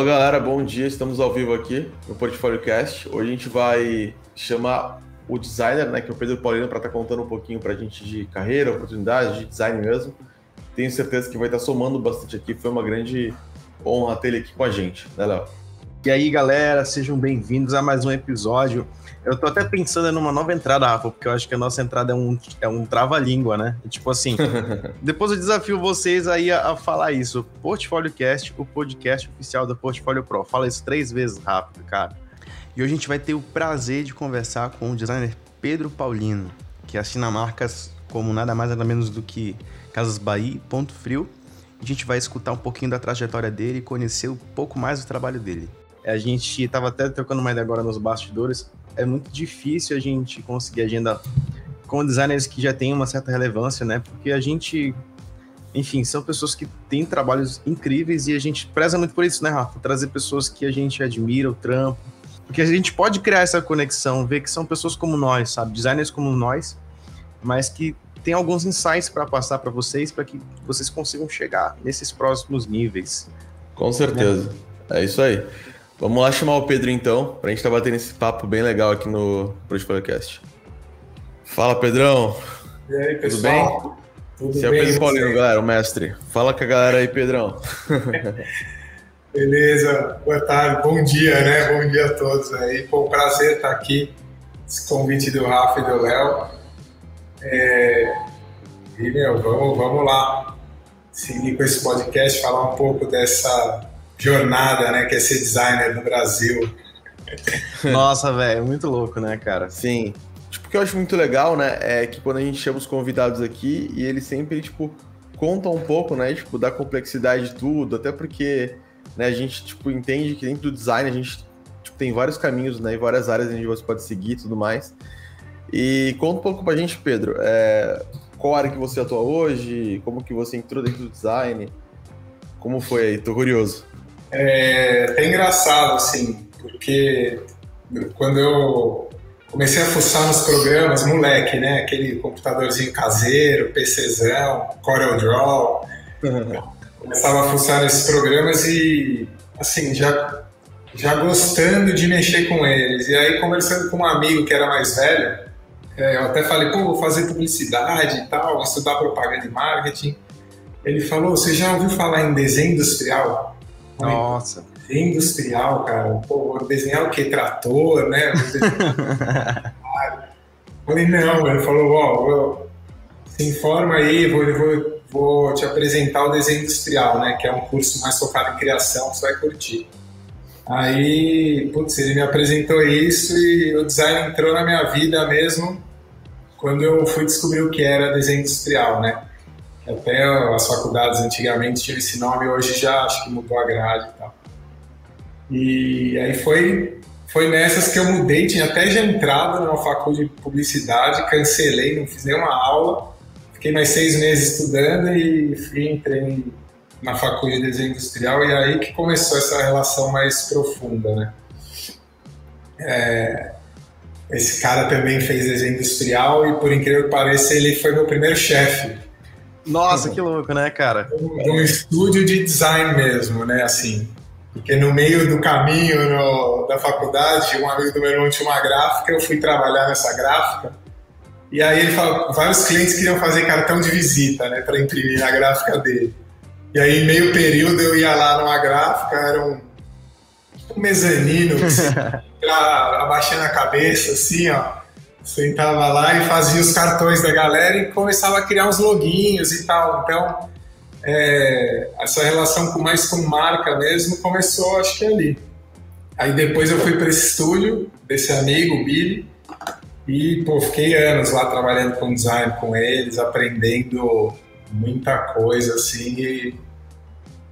Fala galera, bom dia. Estamos ao vivo aqui no Portfólio Cast. Hoje a gente vai chamar o designer, né, que é o Pedro Paulino, para estar tá contando um pouquinho para a gente de carreira, oportunidades, de design mesmo. Tenho certeza que vai estar tá somando bastante aqui. Foi uma grande honra ter ele aqui com a gente, né, Léo? E aí, galera, sejam bem-vindos a mais um episódio. Eu tô até pensando numa nova entrada, Rafa, porque eu acho que a nossa entrada é um, é um trava-língua, né? Tipo assim, depois eu desafio vocês aí a, a, falar isso. Portfólio Cast, o podcast oficial da Portfólio Pro. Fala isso três vezes rápido, cara. E hoje a gente vai ter o prazer de conversar com o designer Pedro Paulino, que assina marcas como nada mais nada menos do que Casas Bahia e Ponto Frio. A gente vai escutar um pouquinho da trajetória dele e conhecer um pouco mais do trabalho dele. A gente estava até trocando uma ideia agora nos bastidores. É muito difícil a gente conseguir agenda com designers que já têm uma certa relevância, né? Porque a gente, enfim, são pessoas que têm trabalhos incríveis e a gente preza muito por isso, né, Rafa? Trazer pessoas que a gente admira o trampo. Porque a gente pode criar essa conexão, ver que são pessoas como nós, sabe? Designers como nós, mas que tem alguns insights para passar para vocês, para que vocês consigam chegar nesses próximos níveis. Com certeza. É isso aí. Vamos lá chamar o Pedro então, pra gente estar tá batendo esse papo bem legal aqui no Podcast. Fala, Pedrão. E aí, pessoal? Tudo bem? Tudo Esse é o Pedro Paulino, galera, o mestre. Fala com a galera aí, Pedrão. Beleza, boa tarde, bom dia, né? Bom dia a todos aí. Foi um prazer estar aqui, esse convite do Rafa e do Léo. É... E, meu, vamos, vamos lá seguir com esse podcast, falar um pouco dessa jornada, né? Que é ser designer no Brasil. Nossa, velho, muito louco, né, cara? Sim. Tipo, o que eu acho muito legal, né, é que quando a gente chama os convidados aqui e eles sempre, tipo, contam um pouco, né, tipo, da complexidade de tudo, até porque, né, a gente, tipo, entende que dentro do design a gente tipo, tem vários caminhos, né, e várias áreas onde você pode seguir e tudo mais. E conta um pouco pra gente, Pedro, é, qual área que você atua hoje, como que você entrou dentro do design, como foi aí? Tô curioso. É até engraçado, assim, porque quando eu comecei a fuçar nos programas, moleque, né? Aquele computadorzinho caseiro, PCzão, CorelDRAW. Uhum. Começava a fuçar nesses programas e, assim, já, já gostando de mexer com eles. E aí, conversando com um amigo que era mais velho, é, eu até falei, pô, vou fazer publicidade e tal, vou estudar propaganda e marketing. Ele falou, você já ouviu falar em desenho industrial? Nossa. Industrial, cara. Pô, desenhar o quê? Trator, né? Falei, não, ele falou, ó, se informa aí, vou, vou, vou te apresentar o desenho industrial, né? Que é um curso mais focado em criação, você vai curtir. Aí, putz, ele me apresentou isso e o design entrou na minha vida mesmo quando eu fui descobrir o que era desenho industrial, né? Até as faculdades antigamente tinham esse nome, hoje já acho que mudou a grade e tal. E aí foi, foi nessas que eu mudei, tinha até já entrado numa faculdade de publicidade, cancelei, não fiz nenhuma aula, fiquei mais seis meses estudando e fui, entrei na faculdade de desenho industrial e aí que começou essa relação mais profunda, né? É, esse cara também fez desenho industrial e por incrível que pareça ele foi meu primeiro chefe nossa, que louco, né, cara? Um, um estúdio de design mesmo, né, assim. Porque no meio do caminho no, da faculdade, um amigo do meu irmão tinha uma gráfica, eu fui trabalhar nessa gráfica. E aí ele falou, vários clientes queriam fazer cartão de visita, né, para imprimir na gráfica dele. E aí, meio período, eu ia lá numa gráfica, era um, um mezanino, assim, abaixando a cabeça, assim, ó sentava lá e fazia os cartões da galera e começava a criar uns loguinhos e tal. Então, é, essa relação com, mais com marca mesmo começou, acho que ali. Aí depois eu fui para esse estúdio desse amigo, Billy, e pô, fiquei anos lá trabalhando com design com eles, aprendendo muita coisa assim. E,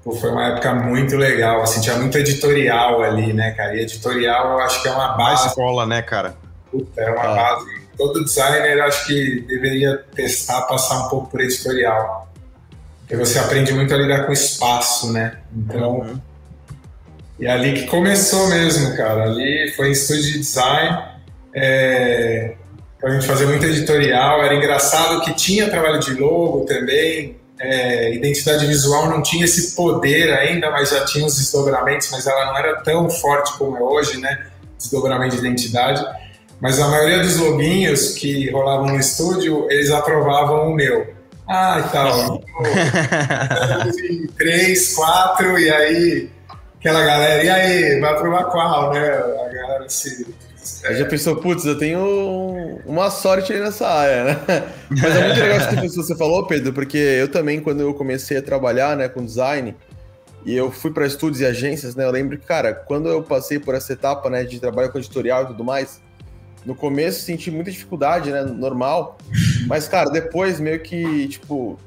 pô, foi uma época muito legal, assim, tinha muito editorial ali, né, cara? E editorial eu acho que é uma base. A escola, né, cara? Puta, é uma ah. base. Todo designer acho que deveria testar, passar um pouco por editorial. Porque você aprende muito a lidar com espaço, né? Então. Uhum. E é ali que começou mesmo, cara. Ali foi em estúdio de design. É, a gente fazer muito editorial. Era engraçado que tinha trabalho de logo também. é, identidade visual não tinha esse poder ainda, mas já tinha os desdobramentos, mas ela não era tão forte como é hoje, né? Desdobramento de identidade. Mas a maioria dos logins que rolavam no estúdio, eles aprovavam o meu. Ah, e tal. três, quatro, e aí aquela galera, e aí, vai aprovar qual, né? A galera se é. Já pensou, putz, eu tenho uma sorte aí nessa área, né? Mas é muito legal isso que você falou, Pedro, porque eu também, quando eu comecei a trabalhar né, com design, e eu fui para estúdios e agências, né? Eu lembro que, cara, quando eu passei por essa etapa, né, de trabalho com editorial e tudo mais, no começo senti muita dificuldade, né? Normal. Mas, cara, depois meio que, tipo,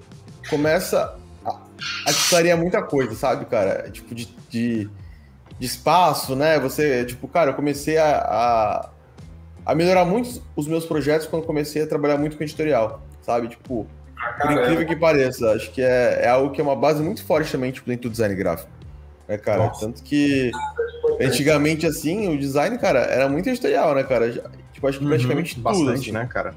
começa a, a te clarear muita coisa, sabe, cara? Tipo, de, de de espaço, né? Você, tipo, cara, eu comecei a, a, a, melhorar muito os meus projetos quando comecei a trabalhar muito com editorial, sabe? Tipo, por incrível que pareça, acho que é, é algo que é uma base muito forte também, tipo, dentro do design gráfico. É, cara, Nossa. tanto que antigamente, assim, o design, cara, era muito editorial, né, cara? Tipo, acho que uhum, praticamente tudo, bastante, assim. né, cara?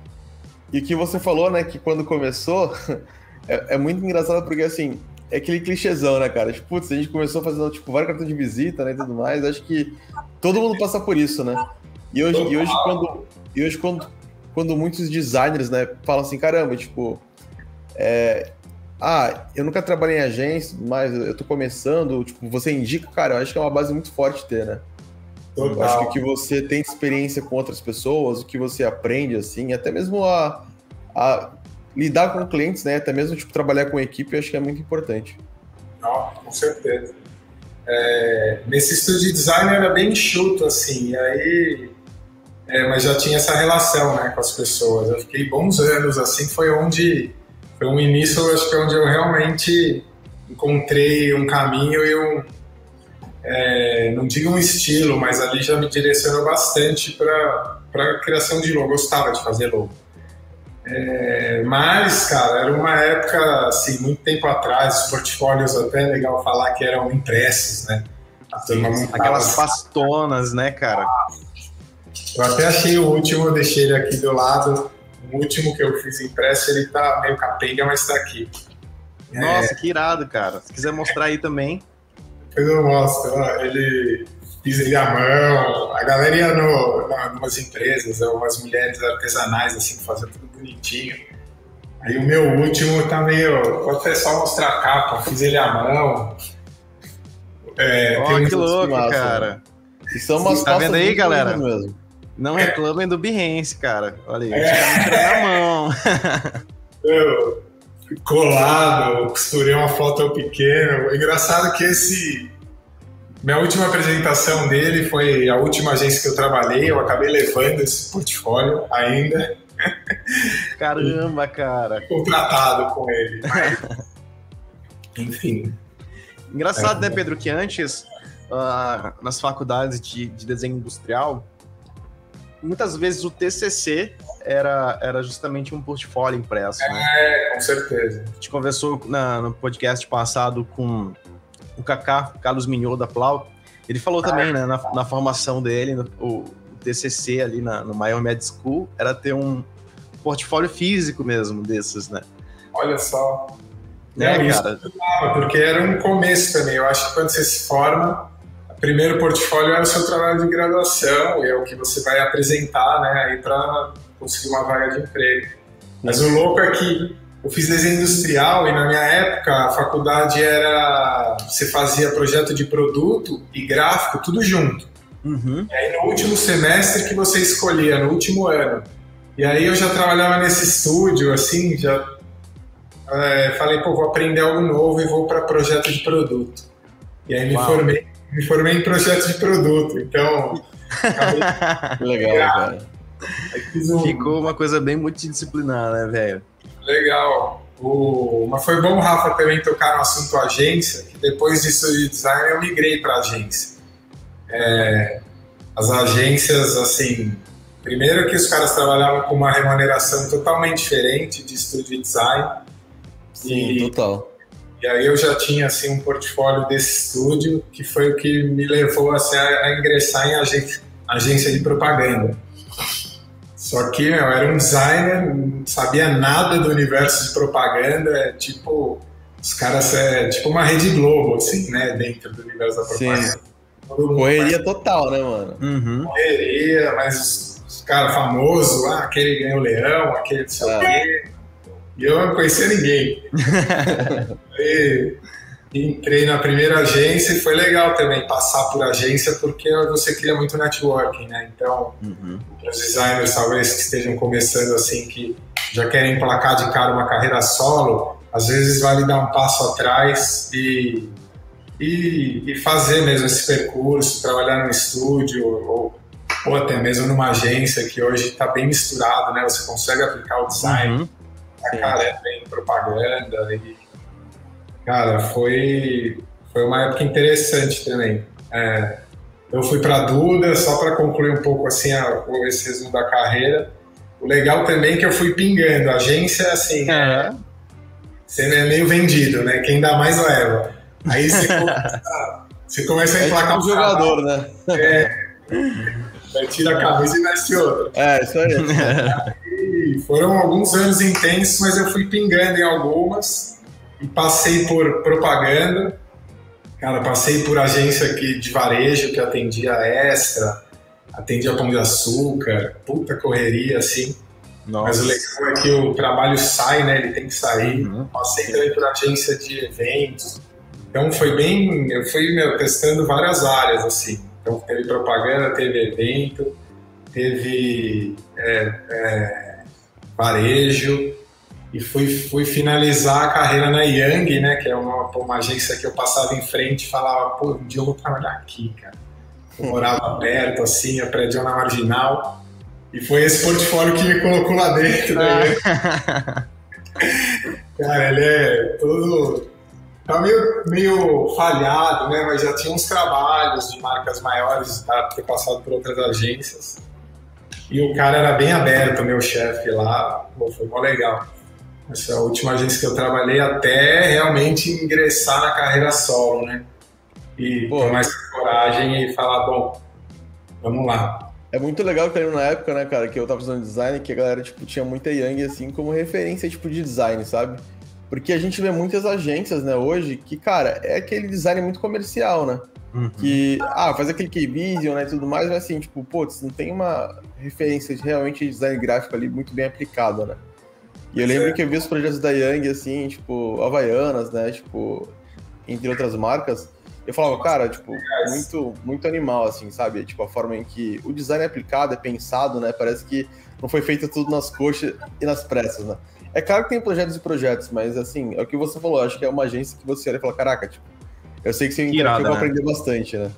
E o que você falou, né, que quando começou, é, é muito engraçado porque, assim, é aquele clichêzão, né, cara? Tipo, putz, a gente começou fazendo, tipo, vários cartões de visita, né, e tudo mais. Acho que todo mundo passa por isso, né? E hoje, e hoje quando, e hoje quando, quando muitos designers, né, falam assim, caramba, tipo, é, ah, eu nunca trabalhei em agência, mas eu tô começando, tipo, você indica, cara, eu acho que é uma base muito forte ter, né? Eu acho que o que você tem experiência com outras pessoas, o que você aprende, assim, até mesmo a, a lidar com clientes, né? Até mesmo tipo, trabalhar com equipe, acho que é muito importante. Não, com certeza. É, nesse estúdio de design era bem enxuto, assim, aí. É, mas já tinha essa relação né, com as pessoas. Eu fiquei bons anos, assim, foi onde. Foi um início, acho que é onde eu realmente encontrei um caminho e um. É, não digo um estilo, mas ali já me direcionou bastante para a criação de logo. Eu gostava de fazer logo. É, mas, cara, era uma época, assim, muito tempo atrás, os portfólios até é legal falar que eram impressos, né? Aquelas pastonas, né, cara? Eu até achei o último, deixei ele aqui do lado. O último que eu fiz impresso, ele tá meio capenga, mas tá aqui. Nossa, é... que irado, cara. Se quiser mostrar aí também. Depois eu mostro. Ele fiz ele à mão. A galera ia no, umas empresas, umas mulheres artesanais, assim, fazendo tudo bonitinho. Aí o meu último tá meio. Pode ser só mostrar a capa, fiz ele à mão. É, oh, que louco, massa, cara. E são umas Tá vendo aí, galera? Mesmo. Não reclamem do Behance, cara. Olha aí, é. tá na mão. eu, colado, costurei uma foto pequena. Engraçado que esse minha última apresentação dele foi a última agência que eu trabalhei. Eu acabei levando esse portfólio ainda. Caramba, cara. Contratado com ele. Enfim. Engraçado, é, né, Pedro, que antes, uh, nas faculdades de, de, desenho industrial, muitas vezes o TCC era, era justamente um portfólio impresso. Né? É, com certeza. A gente conversou na, no podcast passado com o Kaká, Carlos Mignolo da Plau, ele falou ah, também, né, na, na, formação dele, no, o TCC ali na, no Maior Med School, era ter um portfólio físico mesmo desses, né? Olha só. Né, é, cara? porque era um começo também. Eu acho que quando você se forma, primeiro portfólio é o seu trabalho de graduação, e é o que você vai apresentar, né, aí para conseguir uma vaga de emprego. Mas o louco é que eu fiz desenho industrial e na minha época a faculdade era. Você fazia projeto de produto e gráfico, tudo junto. Uhum. E aí no último semestre que você escolhia, no último ano. E aí eu já trabalhava nesse estúdio, assim, já é, falei, pô, vou aprender algo novo e vou para projeto de produto. E aí me formei, me formei em projeto de produto. Então. Acabei... Legal, cara. Um... Ficou uma coisa bem multidisciplinar, né, velho? Legal. O... Mas foi bom, Rafa, também tocar no assunto agência, que depois disso de design eu migrei para agência. É... As agências, assim, primeiro que os caras trabalhavam com uma remuneração totalmente diferente de estúdio de design. Sim, e... total. E aí eu já tinha assim um portfólio desse estúdio que foi o que me levou assim, a ingressar em agência, agência de propaganda. Só que meu, era um designer, não sabia nada do universo de propaganda, é tipo os caras é tipo uma rede Globo, assim, né? Dentro do universo da propaganda. Sim. Correria total, né, mano? Uhum. Correria, mas os, os caras famosos, ah, aquele ganhou o leão, aquele não sei o é. quê. E eu não conhecia ninguém. e, entrei na primeira agência e foi legal também passar por agência porque você cria muito networking, né? Então, uhum. os designers talvez que estejam começando assim, que já querem emplacar de cara uma carreira solo, às vezes vale dar um passo atrás e, e, e fazer mesmo esse percurso, trabalhar no estúdio ou, ou até mesmo numa agência que hoje está bem misturado, né? Você consegue aplicar o design, uhum. A cara é bem propaganda e Cara, foi, foi uma época interessante também. É, eu fui para a Duda, só para concluir um pouco assim a, esse resumo da carreira. O legal também é que eu fui pingando. A agência, assim, é. você é meio vendido, né? Quem dá mais leva. Aí você começa, você começa a é emplacar é tipo um jogador, né? É. Tira a camisa e veste outra. É, isso aí. Foram alguns anos intensos, mas eu fui pingando em algumas e passei por propaganda, cara, passei por agência aqui de varejo que atendia extra, atendia pão de açúcar, puta correria assim. Nossa. Mas o legal é que o trabalho sai, né? Ele tem que sair. Uhum. Passei também por agência de eventos. Então foi bem. Eu fui meu, testando várias áreas, assim. Então teve propaganda, teve evento, teve é, é, varejo, e fui, fui finalizar a carreira na Young, né, que é uma, uma agência que eu passava em frente e falava, pô, um dia eu vou trabalhar aqui, cara. Eu morava perto, assim, a prédio na Marginal, e foi esse portfólio que me colocou lá dentro Young. cara, ele é todo... Tá meio, meio falhado, né, mas já tinha uns trabalhos de marcas maiores, tá, ter passado por outras agências. E o cara era bem aberto, meu chefe lá, pô, foi mó legal. Essa é a última agência que eu trabalhei até realmente ingressar na carreira solo, né? E Pô, ter mais coragem e falar, bom, vamos lá. É muito legal que na época, né, cara, que eu tava fazendo design, que a galera, tipo, tinha muita Yang, assim, como referência, tipo, de design, sabe? Porque a gente vê muitas agências, né, hoje, que, cara, é aquele design muito comercial, né? Uhum. Que, ah, faz aquele K-Vision, né, e tudo mais, mas assim, tipo, putz, não tem uma referência de realmente design gráfico ali muito bem aplicada, né? E eu lembro que eu vi os projetos da Yang, assim, tipo, Havaianas, né? Tipo, entre outras marcas. Eu falava, cara, tipo, muito, muito animal, assim, sabe? Tipo, a forma em que o design é aplicado, é pensado, né? Parece que não foi feito tudo nas coxas e nas pressas, né? É claro que tem projetos e projetos, mas, assim, é o que você falou. Acho que é uma agência que você olha e fala, caraca, tipo, eu sei que você Irada, vai né? aprender bastante, né?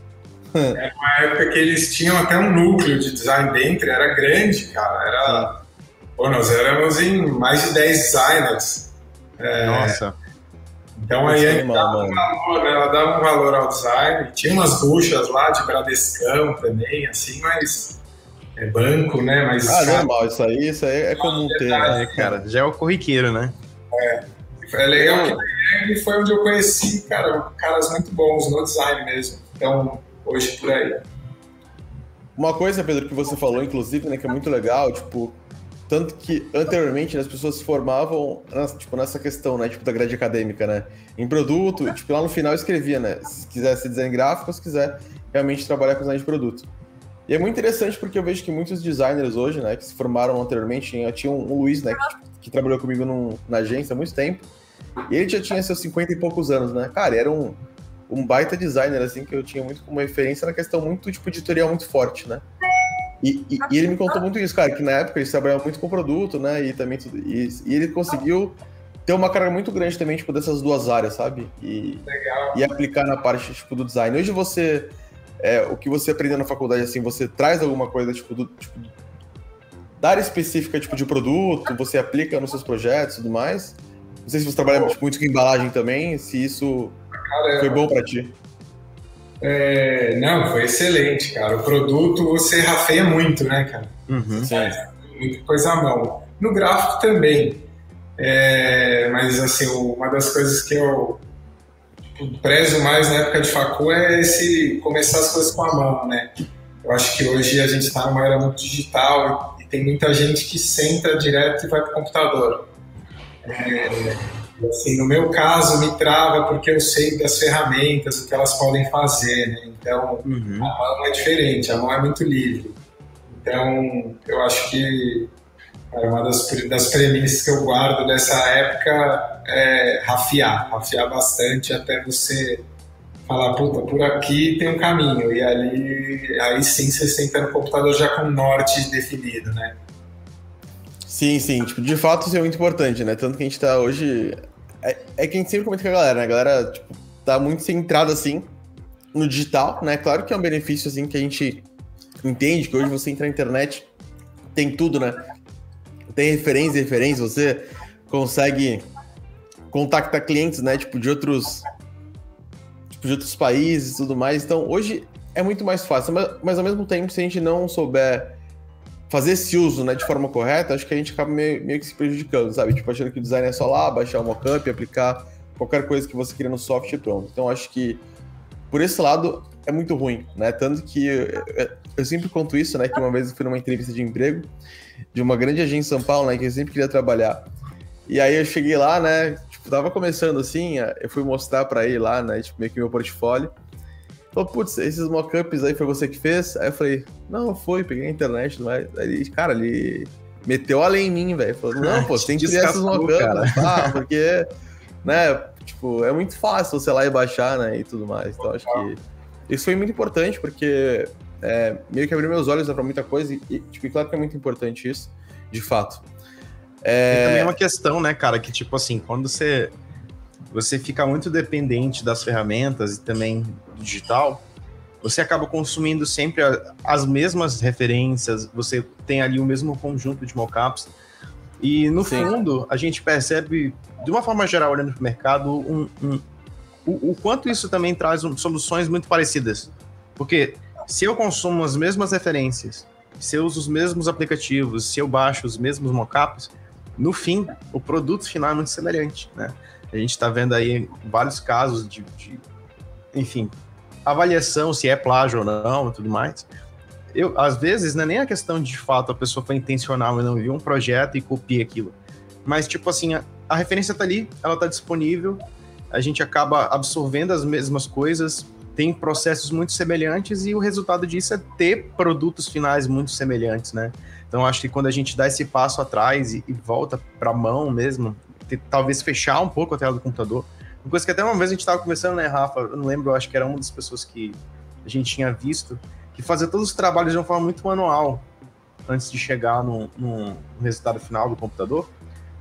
É uma época que eles tinham até um núcleo de design dentro, era grande, cara. Era... Pô, nós éramos em mais de 10 designers. É, Nossa. Então aí ela dava, um valor, né? ela dava um valor ao design. Tinha umas buchas lá de Bradescão também, assim, mas é banco, né? Mas, ah, cara, normal, isso aí, isso aí é comum ter, né, cara? Já é o corriqueiro, né? É. É legal que foi onde eu conheci, cara, caras muito bons no design mesmo. Então, hoje por aí. Uma coisa, Pedro, que você falou, inclusive, né, que é muito legal, tipo, tanto que anteriormente né, as pessoas se formavam tipo, nessa questão, né? Tipo, da grade acadêmica, né? Em produto, tipo, lá no final escrevia, né? Se quiser ser design gráfico, se quiser realmente trabalhar com design de produto. E é muito interessante porque eu vejo que muitos designers hoje, né, que se formaram anteriormente, tinha, um, um Luiz, né, que, que trabalhou comigo num, na agência há muito tempo, e ele já tinha seus 50 e poucos anos, né? Cara, era um, um baita designer, assim, que eu tinha muito como referência na questão muito, tipo, editorial muito forte, né? E, e, e, ele me contou muito isso, cara, que na época ele trabalhava muito com produto, né? E também tudo. E, e, ele conseguiu ter uma carga muito grande também, tipo, dessas duas áreas, sabe? E, e aplicar na parte, tipo, do design. Hoje você. É, o que você aprendeu na faculdade, assim, você traz alguma coisa, tipo, do. Tipo, da área específica, tipo, de produto, você aplica nos seus projetos e tudo mais. Não sei se você trabalha tipo, muito com embalagem também, se isso Caramba. foi bom para ti. É, não, foi excelente, cara. O produto você rafeia muito, né, cara? Uhum, é, muita coisa à mão. No gráfico também. É, mas, assim, uma das coisas que eu tipo, prezo mais na época de facu é esse começar as coisas com a mão, né? Eu acho que hoje a gente está numa era muito digital e tem muita gente que senta direto e vai para o computador. É, Assim, no meu caso, me trava porque eu sei das ferramentas, o que elas podem fazer, né? Então, uhum. a mão é diferente, a mão é muito livre. Então, eu acho que é uma das, das premissas que eu guardo dessa época é rafiar, rafiar bastante até você falar, puta, por aqui tem um caminho. E ali, aí sim você senta no computador já com norte definido, né? Sim, sim. Tipo, de fato isso é muito importante, né? Tanto que a gente tá hoje. É, é que a gente sempre comenta com a galera, né? A galera, tipo, tá muito centrada assim no digital, né? Claro que é um benefício assim que a gente entende que hoje você entra na internet, tem tudo, né? Tem referência, referência, você consegue contactar clientes, né? Tipo, de outros de outros países e tudo mais. Então, hoje é muito mais fácil, mas, mas, ao mesmo tempo, se a gente não souber fazer esse uso né, de forma correta, acho que a gente acaba meio, meio que se prejudicando, sabe? Tipo, achando que o design é só lá, baixar o mockup, aplicar qualquer coisa que você queira no software e pronto. Então, acho que por esse lado é muito ruim, né? Tanto que eu, eu sempre conto isso, né? Que uma vez eu fui numa entrevista de emprego de uma grande agência em São Paulo, né? Que eu sempre queria trabalhar. E aí eu cheguei lá, né? Tava começando assim, eu fui mostrar para ele lá, né? Tipo, meio que meu portfólio. Falou, putz, esses mockups aí foi você que fez? Aí eu falei, não, foi, peguei na internet, mas aí, cara, ele meteu a lei em mim, velho. Falou, não, pô, você tem que criar esses mockups, ah, porque, né, tipo, é muito fácil você lá e baixar, né, e tudo mais. Então, acho que isso foi muito importante, porque é, meio que abriu meus olhos para muita coisa, e, tipo, claro que é muito importante isso, de fato. É... E também é uma questão, né, cara, que tipo assim, quando você, você fica muito dependente das ferramentas e também do digital, você acaba consumindo sempre as mesmas referências, você tem ali o mesmo conjunto de mockups. E no Sim. fundo, a gente percebe, de uma forma geral, olhando para o mercado, um, um, o, o, quanto isso também traz um, soluções muito parecidas. Porque se eu consumo as mesmas referências, se eu uso os mesmos aplicativos, se eu baixo os mesmos mockups, no fim, o produto final é muito semelhante, né? A gente está vendo aí vários casos de, de, enfim, avaliação se é plágio ou não e tudo mais. Eu, às vezes, não é nem a questão de, de fato a pessoa foi intencional e não viu um projeto e copia aquilo. Mas, tipo assim, a, a referência está ali, ela está disponível, a gente acaba absorvendo as mesmas coisas, tem processos muito semelhantes e o resultado disso é ter produtos finais muito semelhantes, né? Então, acho que quando a gente dá esse passo atrás e, e volta para a mão mesmo, talvez fechar um pouco a tela do computador. Uma coisa que até uma vez a gente estava conversando, né, Rafa? Eu não lembro, eu acho que era uma das pessoas que a gente tinha visto, que fazia todos os trabalhos de uma forma muito manual antes de chegar no, no resultado final do computador.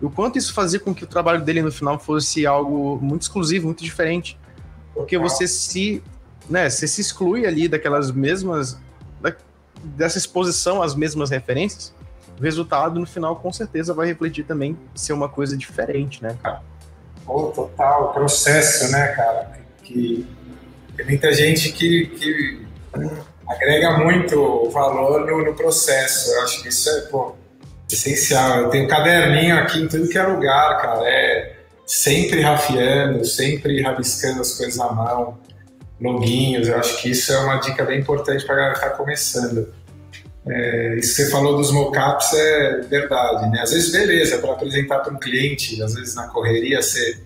E o quanto isso fazia com que o trabalho dele no final fosse algo muito exclusivo, muito diferente. Porque você se, né, você se exclui ali daquelas mesmas dessa exposição às mesmas referências, o resultado no final com certeza vai refletir também ser uma coisa diferente, né, cara? Oh, total, processo, né, cara? Que tem muita gente que, que agrega muito valor no, no, processo. Eu acho que isso é pô, essencial. Eu tenho caderninho aqui em tudo que é lugar, cara. É sempre rafiando, sempre rabiscando as coisas à mão loginhos. Eu acho que isso é uma dica bem importante para a galera que está começando. É, isso que você falou dos mockups é verdade, né? Às vezes, beleza, para apresentar para um cliente, às vezes na correria você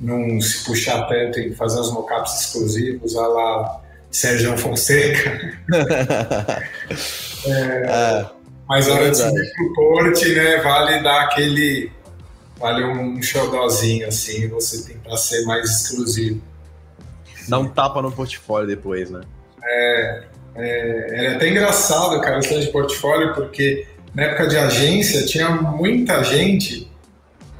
não se puxar tanto em fazer os mockups exclusivos, a lá Sérgio Fonseca. é, é, mas a hora de subir pro porte, né, vale dar aquele, vale um xodózinho, assim, você tentar ser mais exclusivo. Dá um tapa no portfólio depois, né? É, é, era até engraçado, cara, esse de portfólio, porque na época de agência tinha muita gente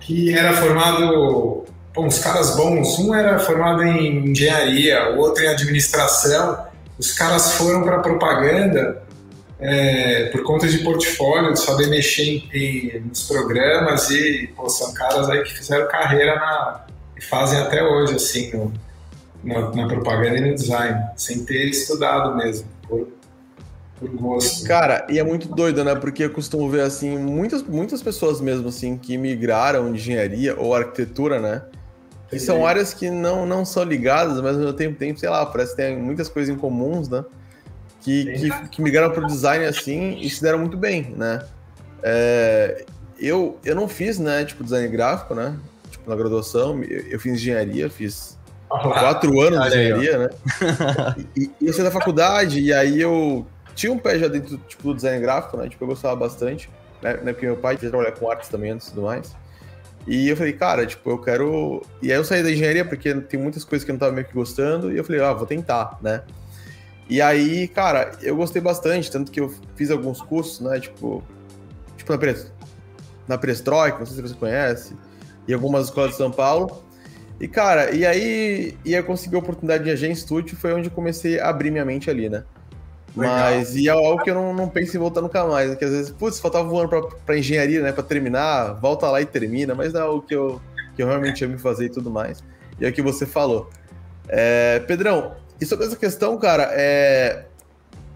que era formado, bom, uns caras bons, um era formado em engenharia, o outro em administração, os caras foram para propaganda é, por conta de portfólio, de saber mexer em, em, nos programas e pô, são caras aí que fizeram carreira na, e fazem até hoje, assim, no, na, na, propaganda e no design, sem ter estudado mesmo, por, por gosto. Cara, e é muito doido, né? Porque eu costumo ver, assim, muitas, muitas pessoas mesmo, assim, que migraram de engenharia ou arquitetura, né? Que são áreas que não, não são ligadas, mas ao mesmo tempo, tem, sei lá, parece que tem muitas coisas em comuns, né? Que, que, que migraram para o design assim e se deram muito bem, né? É, eu, eu não fiz, né, tipo, design gráfico, né? tipo, na graduação, eu fiz engenharia, fiz quatro anos de engenharia, né? E, e eu saí da faculdade, e aí eu tinha um pé já dentro tipo, do design gráfico, né? Tipo, eu gostava bastante, né? né porque meu pai queria trabalhar com artes também antes e tudo mais. E eu falei, cara, tipo, eu quero. E aí eu saí da engenharia porque tem muitas coisas que eu não tava meio que gostando, e eu falei, ah, vou tentar, né? E aí, cara, eu gostei bastante, tanto que eu fiz alguns cursos, né? Tipo, tipo na, Pres... na não sei se você conhece, e algumas escolas de São Paulo. E, cara, e aí, e eu consegui a oportunidade de agência estúdio, foi onde eu comecei a abrir minha mente ali, né? Legal. Mas, e é algo que eu não, não penso em voltar nunca mais, né? que às vezes, putz, faltava um ano pra, pra engenharia, né, pra terminar, volta lá e termina, mas é algo que eu, que eu realmente amo fazer e tudo mais. E é o que você falou. É, Pedrão, e sobre essa questão, cara, é,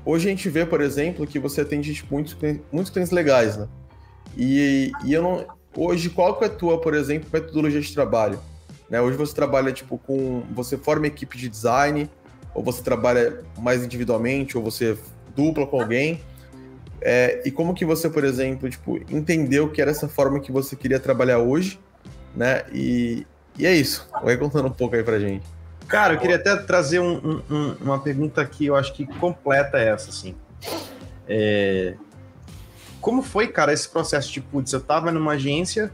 hoje a gente vê, por exemplo, que você atende tipo, muitos, muitos clientes legais, né? E, e eu não. Hoje, qual que é a tua, por exemplo, metodologia de trabalho? Né? Hoje você trabalha tipo com. Você forma equipe de design, ou você trabalha mais individualmente, ou você dupla com alguém. É, e como que você, por exemplo, tipo, entendeu que era essa forma que você queria trabalhar hoje, né? E, e é isso. Vai contando um pouco aí pra gente. Cara, eu queria até trazer um, um, uma pergunta que eu acho que completa essa, assim. É... Como foi, cara, esse processo de, putz, eu tava numa agência,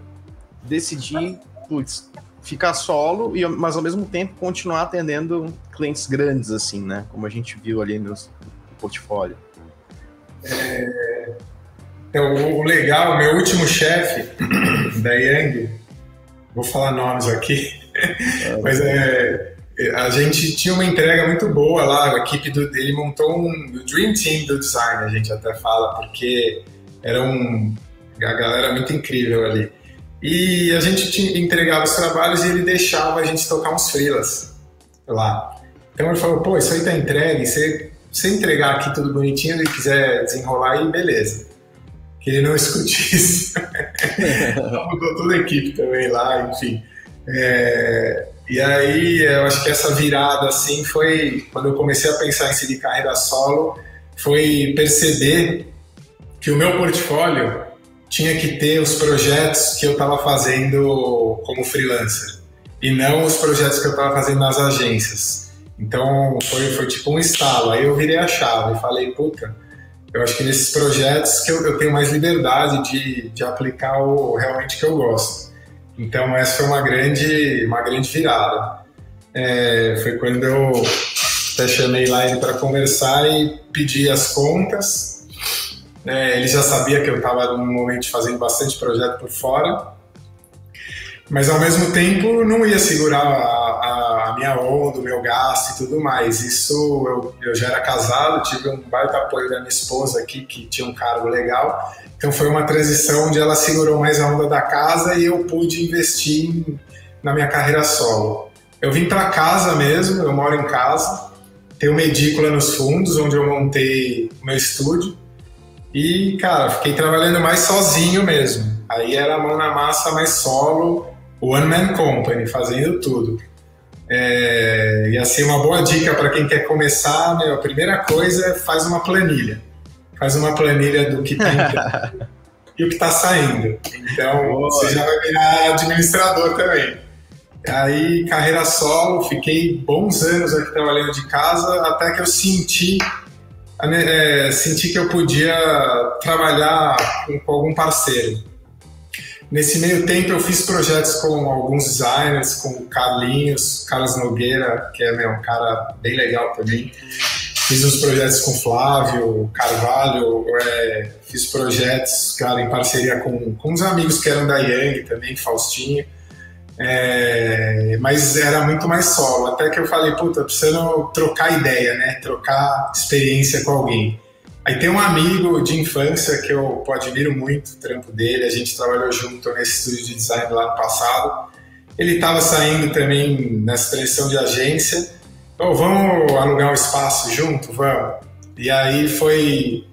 decidi, putz, ficar solo, e, mas ao mesmo tempo continuar atendendo clientes grandes, assim, né? Como a gente viu ali no, no portfólio. É... Então, o legal, meu último chefe da Yang, vou falar nomes aqui, mas é, a gente tinha uma entrega muito boa lá, a equipe do, ele montou um Dream Team do design, a gente até fala, porque era um, a galera muito incrível ali. E a gente tinha, entregava os trabalhos e ele deixava a gente tocar uns freelas lá. Então ele falou, pô, isso aí tá entregue, você, você entregar aqui tudo bonitinho, ele quiser desenrolar aí, beleza. Que ele não escutisse. Mudou toda a equipe também lá, enfim. É, e aí eu acho que essa virada assim foi quando eu comecei a pensar em seguir carreira solo, foi perceber que o meu portfólio tinha que ter os projetos que eu estava fazendo como freelancer e não os projetos que eu estava fazendo nas agências. Então foi, foi tipo um estalo. Aí eu virei a chave e falei, puta, eu acho que nesses projetos que eu, eu tenho mais liberdade de, de aplicar o realmente que eu gosto. Então essa foi uma grande, uma grande virada. É, foi quando eu até chamei lá ele para conversar e pedi as contas é, ele já sabia que eu estava no momento fazendo bastante projeto por fora, mas ao mesmo tempo não ia segurar a, a, minha onda, o meu gasto e tudo mais. Isso eu, eu já era casado, tive um baita apoio da minha esposa aqui, que tinha um cargo legal. Então foi uma transição onde ela segurou mais a onda da casa e eu pude investir na minha carreira solo. Eu vim para casa mesmo, eu moro em casa, tenho uma edícula nos fundos, onde eu montei o meu estúdio. E, cara, fiquei trabalhando mais sozinho mesmo. Aí era mão na massa, mais solo, one man company, fazendo tudo. É, e assim, uma boa dica para quem quer começar, meu, a primeira coisa é faz uma planilha. Faz uma planilha do que tem e o que está saindo. Então, Boa. você já vai virar administrador também. Aí, carreira solo, fiquei bons anos aqui trabalhando de casa, até que eu senti é, senti que eu podia trabalhar com, com, algum parceiro. Nesse meio tempo eu fiz projetos com alguns designers, com Carlinhos, Carlos Nogueira, que é meu, um cara bem legal também. Fiz uns projetos com Flávio Carvalho, é, fiz projetos, cara, em parceria com, com uns amigos que eram da Yang também, Faustinho. É, mas era muito mais solo. Até que eu falei, puta, precisando trocar ideia, né? Trocar experiência com alguém. Aí tem um amigo de infância que eu admiro muito o trampo dele, a gente trabalhou junto nesse estúdio de design lá no passado. Ele estava saindo também nessa transição de agência. Oh, vamos alugar um espaço junto? Vamos. E aí foi,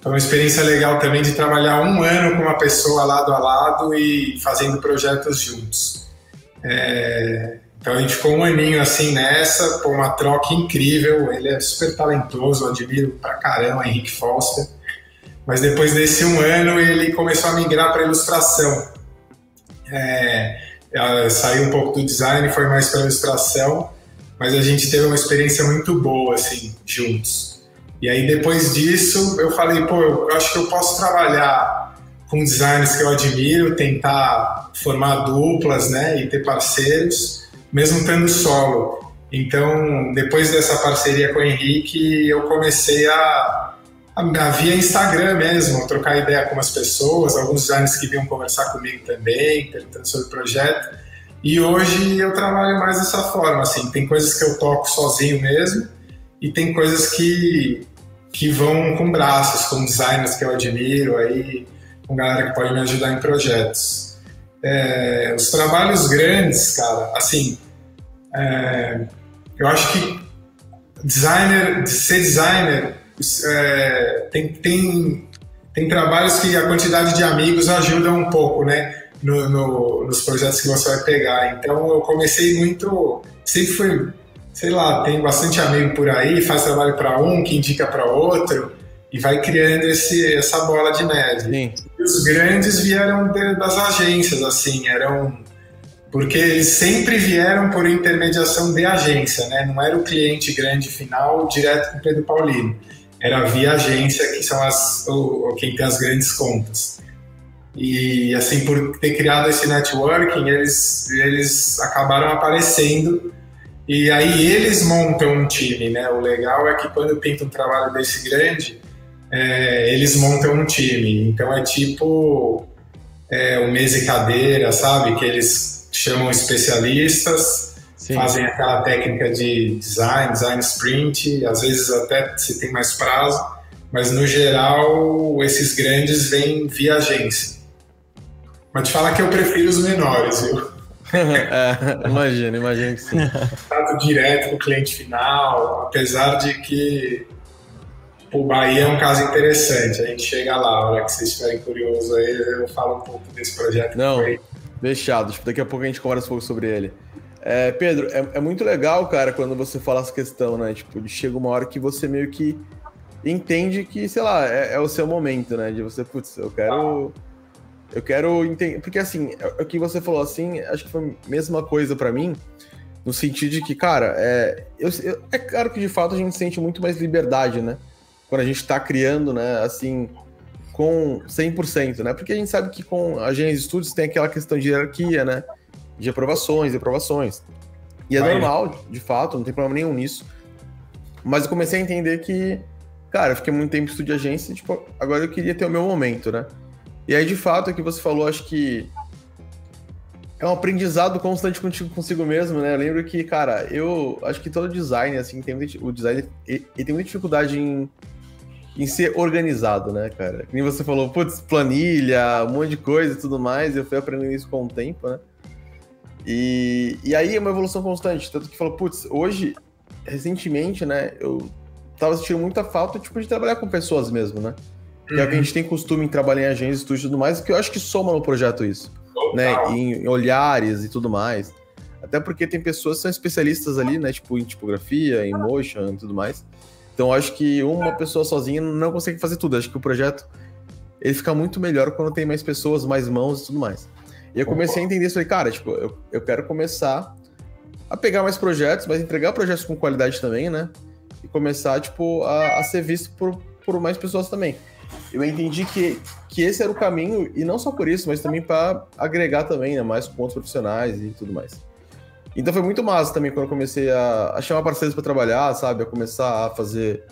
foi uma experiência legal também de trabalhar um ano com uma pessoa lado a lado e fazendo projetos juntos. É, então a gente ficou um aninho assim nessa, por uma troca incrível. Ele é super talentoso, admiro pra caramba Henrique Foster. Mas depois desse um ano ele começou a migrar para ilustração. É, saiu um pouco do design, foi mais para ilustração, mas a gente teve uma experiência muito boa, assim, juntos. E aí, depois disso, eu falei, pô, eu acho que eu posso trabalhar com designers que eu admiro, tentar formar duplas, né, e ter parceiros, mesmo estando solo. Então, depois dessa parceria com o Henrique, eu comecei a, a, a via Instagram mesmo, trocar ideia com as pessoas, alguns designers que vinham conversar comigo também, perguntando sobre o projeto. E hoje eu trabalho mais dessa forma, assim, tem coisas que eu toco sozinho mesmo e tem coisas que, que vão com braços, com designers que eu admiro aí, com galera que pode me ajudar em projetos. É, os trabalhos grandes, cara, assim, é, eu acho que designer, ser designer, é, tem, tem, tem trabalhos que a quantidade de amigos ajuda um pouco, né? No, no, nos projetos que você vai pegar. Então eu comecei muito, sempre fui, sei lá, tem bastante amigo por aí, faz trabalho para um, que indica para outro e vai criando esse, essa bola de neve. Sim. Os grandes vieram de, das agências, assim, eram porque eles sempre vieram por intermediação de agência, né? Não era o cliente grande final direto com o Pedro Paulino, era via agência que são as o, quem tem as grandes contas. E assim por ter criado esse networking, eles eles acabaram aparecendo e aí eles montam um time, né? O legal é que quando pinta um trabalho desse grande, é, eles montam um time. Então é tipo é, o mesa e cadeira, sabe? Que eles chamam especialistas, Sim. fazem aquela técnica de design, design sprint, às vezes até se tem mais prazo, mas no geral esses grandes vêm via agência. Mas te falar que eu prefiro os menores, viu? é, imagino, imagino que sim. Contato direto com o cliente final, apesar de que o Bahia é um caso interessante. A gente chega lá, a hora que vocês estiverem curiosos aí, eu falo um pouco desse projeto. Não, Fechado. Tipo, daqui a pouco a gente conversa um pouco sobre ele. É, Pedro, é, é, muito legal, cara, quando você fala essa questão, né? Tipo, chega uma hora que você meio que entende que, sei lá, é, é o seu momento, né? De você, putz, eu quero. Eu quero entender. Porque, assim, é, é o que você falou, assim, acho que foi a mesma coisa para mim, no sentido de que, cara, é, eu, eu, é claro que de fato a gente sente muito mais liberdade, né? Quando a gente tá criando, né, assim, com 100%, né? Porque a gente sabe que com a Gênesis Studios tem aquela questão de hierarquia, né? De aprovações e aprovações. E é normal, de fato, não tem problema nenhum nisso. Mas eu comecei a entender que, cara, eu fiquei muito tempo em estúdio de agência, tipo, agora eu queria ter o meu momento, né? E aí, de fato, é que você falou, acho que é um aprendizado constante contigo, consigo mesmo, né? Eu lembro que, cara, eu acho que todo design, assim, tem muito, o design ele, ele tem muita dificuldade em em ser organizado, né, cara? Como você falou, putz, planilha, um monte de coisa e tudo mais, eu fui aprendendo isso com o tempo, né? E, e aí é uma evolução constante, tanto que falou, putz, hoje, recentemente, né, eu tava sentindo muita falta, tipo, de trabalhar com pessoas mesmo, né? Que uhum. é o que a gente tem costume em trabalhar em agências, estúdios e tudo mais, que eu acho que soma no projeto isso, Total. né? Em, em olhares e tudo mais. Até porque tem pessoas que são especialistas ali, né? Tipo, em tipografia, em motion e tudo mais. Então acho que uma pessoa sozinha não consegue fazer tudo. Acho que o projeto ele fica muito melhor quando tem mais pessoas, mais mãos e tudo mais. E eu comecei a entender isso aí, cara, tipo, eu, eu quero começar a pegar mais projetos, mas entregar projetos com qualidade também, né? E começar, tipo, a, a ser visto por, por mais pessoas também. Eu entendi que, que esse era o caminho, e não só por isso, mas também para agregar também, né? Mais pontos profissionais e tudo mais. Então foi muito massa também quando eu comecei a, a chamar parceiros para trabalhar, sabe? A começar a fazer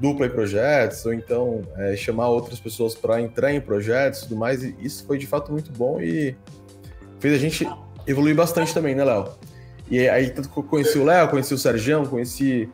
dupla em projetos, ou então é, chamar outras pessoas para entrar em projetos e tudo mais. E isso foi de fato muito bom e fez a gente evoluir bastante também, né, Léo? E aí, tanto que eu conheci o Léo, conheci o Sergião, conheci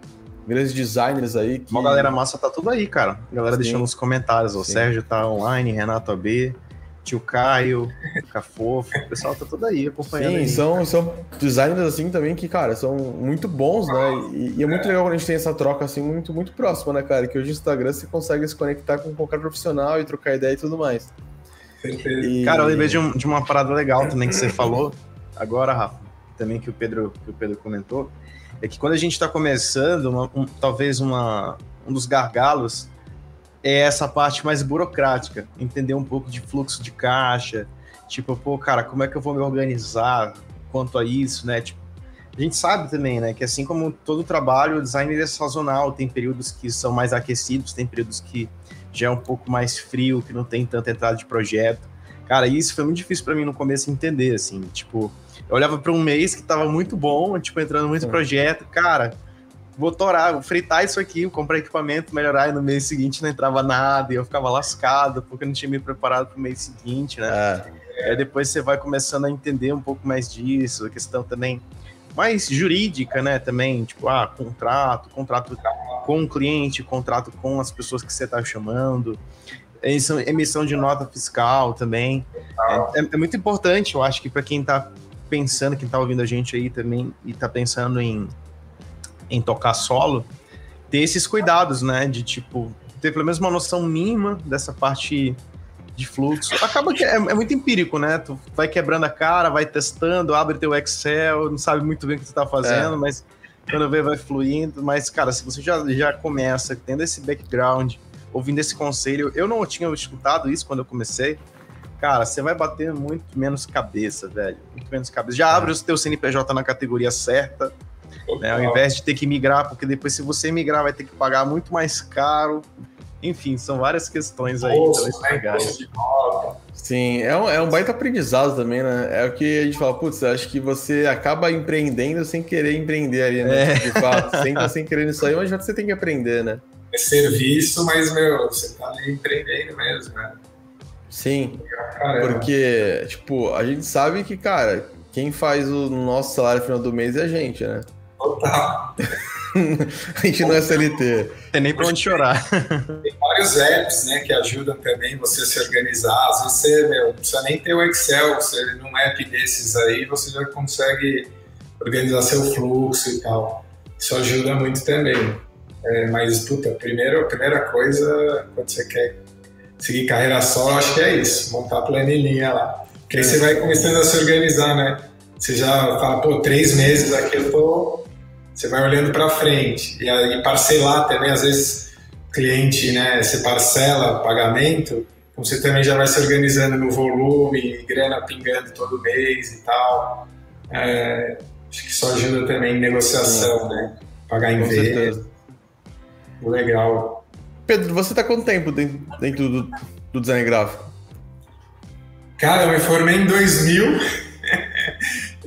grandes designers aí. Que... Uma galera massa tá tudo aí, cara. A galera Sim. deixando nos comentários. O Sim. Sérgio tá online, Renato AB tio Caio, Cafofo, o pessoal tá todo aí acompanhando. Sim, aí. São, são designers assim também que, cara, são muito bons, né? E, e, é muito legal quando a gente tem essa troca assim muito, muito próxima, né, cara? Que hoje no Instagram você consegue se conectar com qualquer profissional e trocar ideia e tudo mais. E... Cara, eu lembrei de, um, de uma parada legal também que você falou agora, Rafa, também que o Pedro, que o Pedro comentou, é que quando a gente está começando, uma, um, talvez uma, um dos gargalos é essa parte mais burocrática, entender um pouco de fluxo de caixa, Tipo, pô, cara, como é que eu vou me organizar quanto a isso, né? Tipo, a gente sabe também, né, que assim como todo trabalho, o design é sazonal, tem períodos que são mais aquecidos, tem períodos que já é um pouco mais frio, que não tem tanta entrada de projeto. Cara, isso foi muito difícil para mim no começo entender, assim, tipo, eu olhava para um mês que tava muito bom, tipo, entrando muito é. projeto, cara, vou torar, vou fritar isso aqui, comprar equipamento, melhorar, e no mês seguinte não entrava nada, e eu ficava lascado, porque eu não tinha me preparado para o mês seguinte, né? É. Aí depois você vai começando a entender um pouco mais disso, a questão também mais jurídica, né, também, tipo, ah, contrato, contrato com o cliente, contrato com as pessoas que você está chamando, emissão de nota fiscal também. É, é, é muito importante, eu acho que para quem está pensando, quem está ouvindo a gente aí também e está pensando em, em tocar solo, ter esses cuidados, né, de tipo, ter pelo menos uma noção mínima dessa parte de fluxo. Acaba que é, é, muito empírico, né? Tu vai quebrando a cara, vai testando, abre teu Excel, não sabe muito bem o que tu tá fazendo, é. mas quando vê vai fluindo. Mas, cara, se você já, já começa tendo esse background, ouvindo esse conselho, eu não tinha escutado isso quando eu comecei. Cara, você vai bater muito menos cabeça, velho. Muito menos cabeça. Já abre o teu CNPJ na categoria certa, né? Ao invés de ter que migrar, porque depois, se você migrar, vai ter que pagar muito mais caro. Enfim, são várias questões aí Poço, né? Sim, é um, é um baita aprendizado também, né? É o que a gente fala, putz, acho que você acaba empreendendo sem querer empreender ali, né? É. De fato, sem, sem querer isso aí, mas já você tem que aprender, né? É serviço, mas, meu, você tá ali empreendendo mesmo, né? Sim, Caramba. porque, tipo, a gente sabe que, cara, quem faz o nosso salário no final do mês é a gente, né? Total. a gente não é CLT. Tem nem pra onde chorar. Tem vários apps, né, que ajudam também você a se organizar. Às vezes você meu, não precisa nem ter o Excel, você num app desses aí, você já consegue organizar seu fluxo e tal. Isso ajuda muito também. É, mas, puta, primeiro, a primeira coisa, quando você quer seguir carreira solo, acho que é isso, montar a planilhinha lá. Porque aí você vai começando a se organizar, né? Você já fala, pô, três meses aqui eu tô você vai olhando para frente. E aí parcelar também, às vezes, cliente, né, você parcela pagamento, então você também já vai se organizando no volume, grana pingando todo mês e tal. É, acho que isso ajuda também em negociação, né? Pagar em vez. Legal. Pedro, você está quanto tempo dentro, dentro do, do design gráfico? Cara, eu me formei em 2000.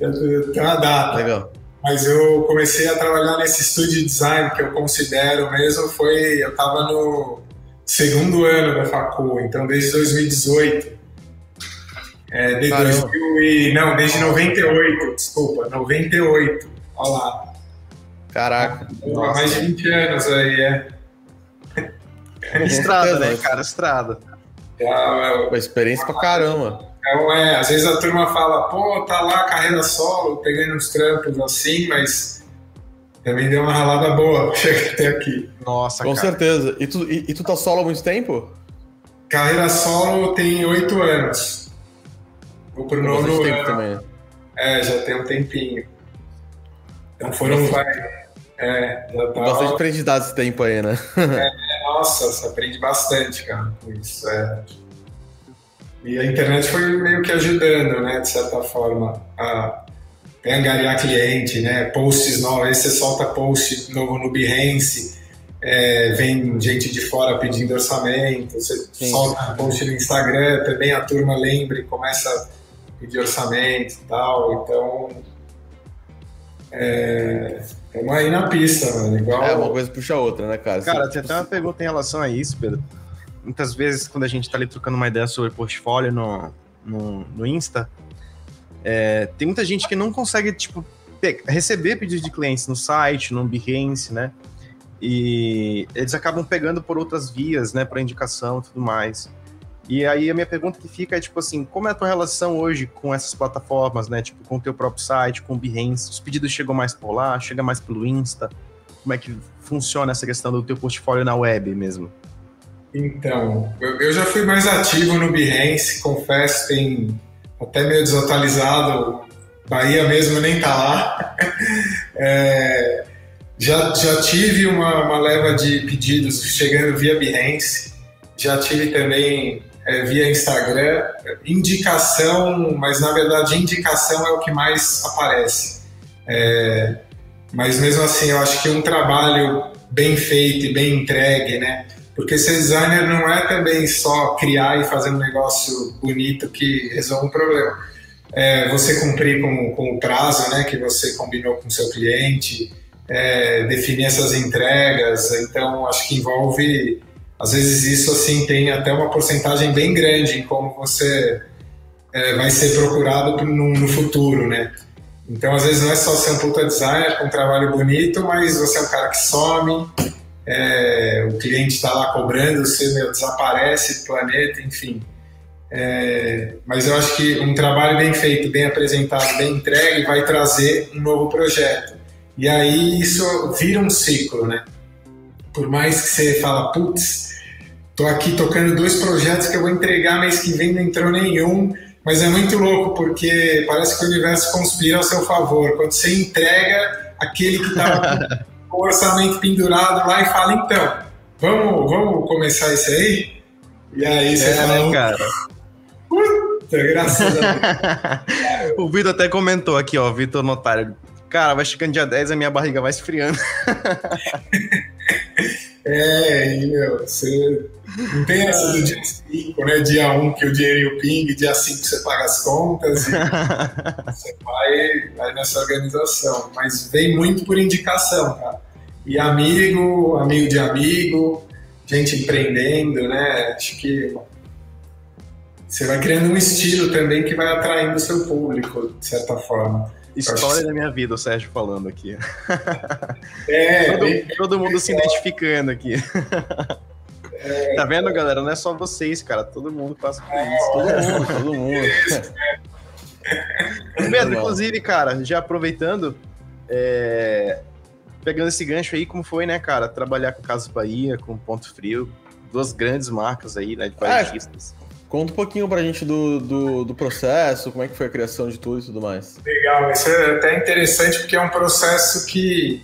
eu tenho uma data. Legal. Mas eu comecei a trabalhar nesse estúdio de design que eu considero mesmo foi eu estava no segundo ano da facul, então desde 2018. É, de 2000 e, não, desde 98, desculpa, 98. Olha lá. Caraca. Mais de 20 anos aí, é. Estrada, né, cara? Estrada. Ah, Uma experiência pra caramba. Então, é, às vezes a turma fala, pô, tá lá carreira solo, pegando uns trampos assim, mas também deu uma ralada boa chegar até aqui. Nossa, Com cara. certeza. E tu, e, e, tu tá solo há muito tempo? Carreira solo tem oito anos. Vou pro nono ano. Tempo também. É, já tem um tempinho. Então foram vai. É, já tá... Bastante aprendizado esse tempo aí, né? é, nossa, você aprende bastante, cara, com isso. É. E a internet foi meio que ajudando, né, de certa forma, a angariar cliente, né, posts novos, aí você solta post novo no Behance, é, vem gente de fora pedindo orçamento, você Sim. solta post no Instagram, também a turma lembra e começa a pedir orçamento e tal, então... É, Estamos aí na pista, mano. Igual... É, uma coisa puxa a outra, né, cara? Cara, tem até uma pergunta em relação a isso, Pedro muitas vezes, quando a gente está ali trocando uma ideia sobre portfólio no, no, no Insta, é, tem muita gente que não consegue, tipo, receber pedidos de clientes no site, no Behance, né? E eles acabam pegando por outras vias, né, para indicação e tudo mais. E aí a minha pergunta que fica é, tipo assim, como é a tua relação hoje com essas plataformas, né? Tipo, com o teu próprio site, com o Behance? Os pedidos chegam mais por lá, chega mais pelo Insta? Como é que funciona essa questão do teu portfólio na web mesmo? Então, eu, eu, já fui mais ativo no Behance, confesso, tem até meio desatualizado, Bahia mesmo nem tá lá. É, já, já tive uma, uma leva de pedidos chegando via Behance, já tive também é, via Instagram, indicação, mas na verdade indicação é o que mais aparece. É, mas mesmo assim, eu acho que um trabalho bem feito e bem entregue, né? Porque ser designer não é também só criar e fazer um negócio bonito que resolve um problema. É você cumprir com, com o prazo né, que você combinou com o seu cliente, é, definir essas entregas. Então, acho que envolve, às vezes, isso assim tem até uma porcentagem bem grande em como você é, vai ser procurado no, no, futuro, né? Então, às vezes, não é só ser um puta designer com um trabalho bonito, mas você é um cara que some, é, o cliente está lá cobrando, você meu, desaparece do planeta, enfim. É, mas eu acho que um trabalho bem feito, bem apresentado, bem entregue, vai trazer um novo projeto. E aí isso vira um ciclo, né? Por mais que você fala, putz, tô aqui tocando dois projetos que eu vou entregar mês que vem, não entrou nenhum, mas é muito louco porque parece que o universo conspira ao seu favor. Quando você entrega aquele que estava com o orçamento pendurado lá e fala, então, vamos, vamos começar isso aí? E aí você é, fala, né, cara? Puta, graças a Deus. o Vitor até comentou aqui, ó, Vitor Notário. Cara, vai chegando dia 10 a minha barriga vai esfriando. é, e, meu, você não tem essa do dia 5, né? Dia 1 um, que o dinheiro ping, dia 5 você paga as contas e você vai, vai nessa organização. Mas vem muito por indicação, cara. E amigo, amigo de amigo, gente empreendendo, né? Acho que você vai criando um estilo também que vai atraindo o seu público, de certa forma. História da minha vida, o Sérgio falando aqui. É, todo, todo mundo se identificando aqui. É, tá vendo, galera? Não é só vocês, cara. Todo mundo passa por é, isso. Todo mundo, todo mundo. Pedro, inclusive, cara, já aproveitando, é... pegando esse gancho aí, como foi, né, cara? Trabalhar com Casas Bahia, com Ponto Frio, duas grandes marcas aí, né, de varejistas. Conta um pouquinho pra gente do, do, do, processo, como é que foi a criação de tudo e tudo mais. Legal, isso é até interessante porque é um processo que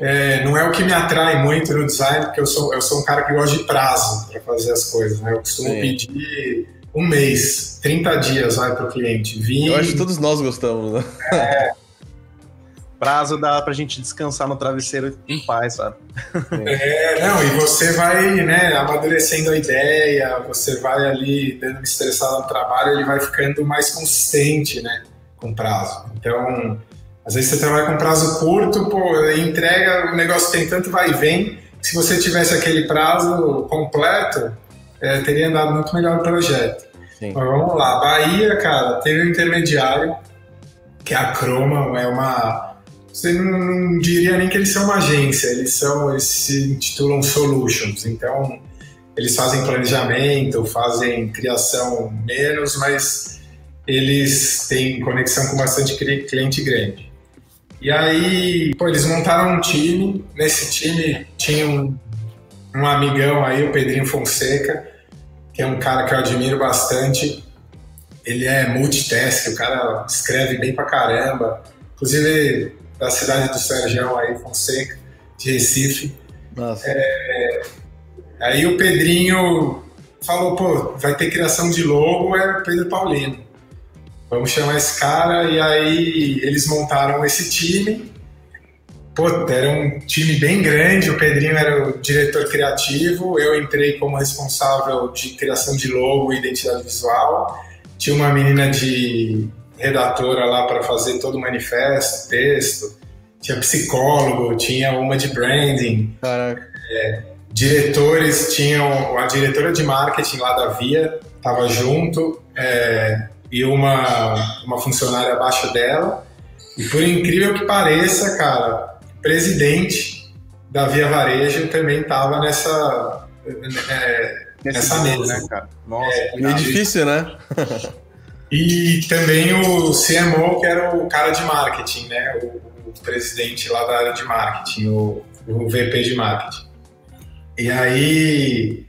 é, não é o que me atrai muito no design, porque eu sou, eu sou um cara que gosta de prazo para fazer as coisas, né? Eu costumo Sim. pedir um mês, 30 dias vai para o cliente. Vim... Eu acho que todos nós gostamos, né? É, prazo dá pra gente descansar no travesseiro em paz, sabe? É, não, e você vai, né, amadurecendo a ideia, você vai ali dando uma estressada no trabalho, ele vai ficando mais consistente, né, com prazo. Então, às vezes você trabalha com prazo curto, pô, entrega, o negócio tem tanto vai e vem, se você tivesse aquele prazo completo, é, teria andado muito melhor o projeto. Sim. Mas vamos lá, Bahia, cara, teve um intermediário, que é a Croma, é uma você não, não, diria nem que eles são uma agência, eles são, eles se intitulam solutions, então eles fazem planejamento, fazem criação menos, mas eles têm conexão com bastante cliente grande. E aí, pô, eles montaram um time, nesse time tinha um, um amigão aí, o Pedrinho Fonseca, que é um cara que eu admiro bastante. Ele é multitask, o cara escreve bem pra caramba. Inclusive, da cidade do Sérgio aí, Fonseca, de Recife. É, aí o Pedrinho falou, pô, vai ter criação de logo, é Pedro Paulino. Vamos chamar esse cara, e aí eles montaram esse time. Pô, era um time bem grande, o Pedrinho era o diretor criativo, eu entrei como responsável de criação de logo e identidade visual. Tinha uma menina de redatora lá para fazer todo o manifesto, texto, tinha psicólogo, tinha uma de branding, é, diretores, tinham a diretora de marketing lá da Via, estava junto, é, e uma, uma funcionária abaixo dela. E por incrível que pareça, cara, o presidente da Via Varejo também estava nessa, é, nessa mesa. Né, cara? Nossa, é, é difícil, né? E também o CMO, que era o cara de marketing, né? O, o presidente lá da área de marketing, o, o, VP de marketing. E aí,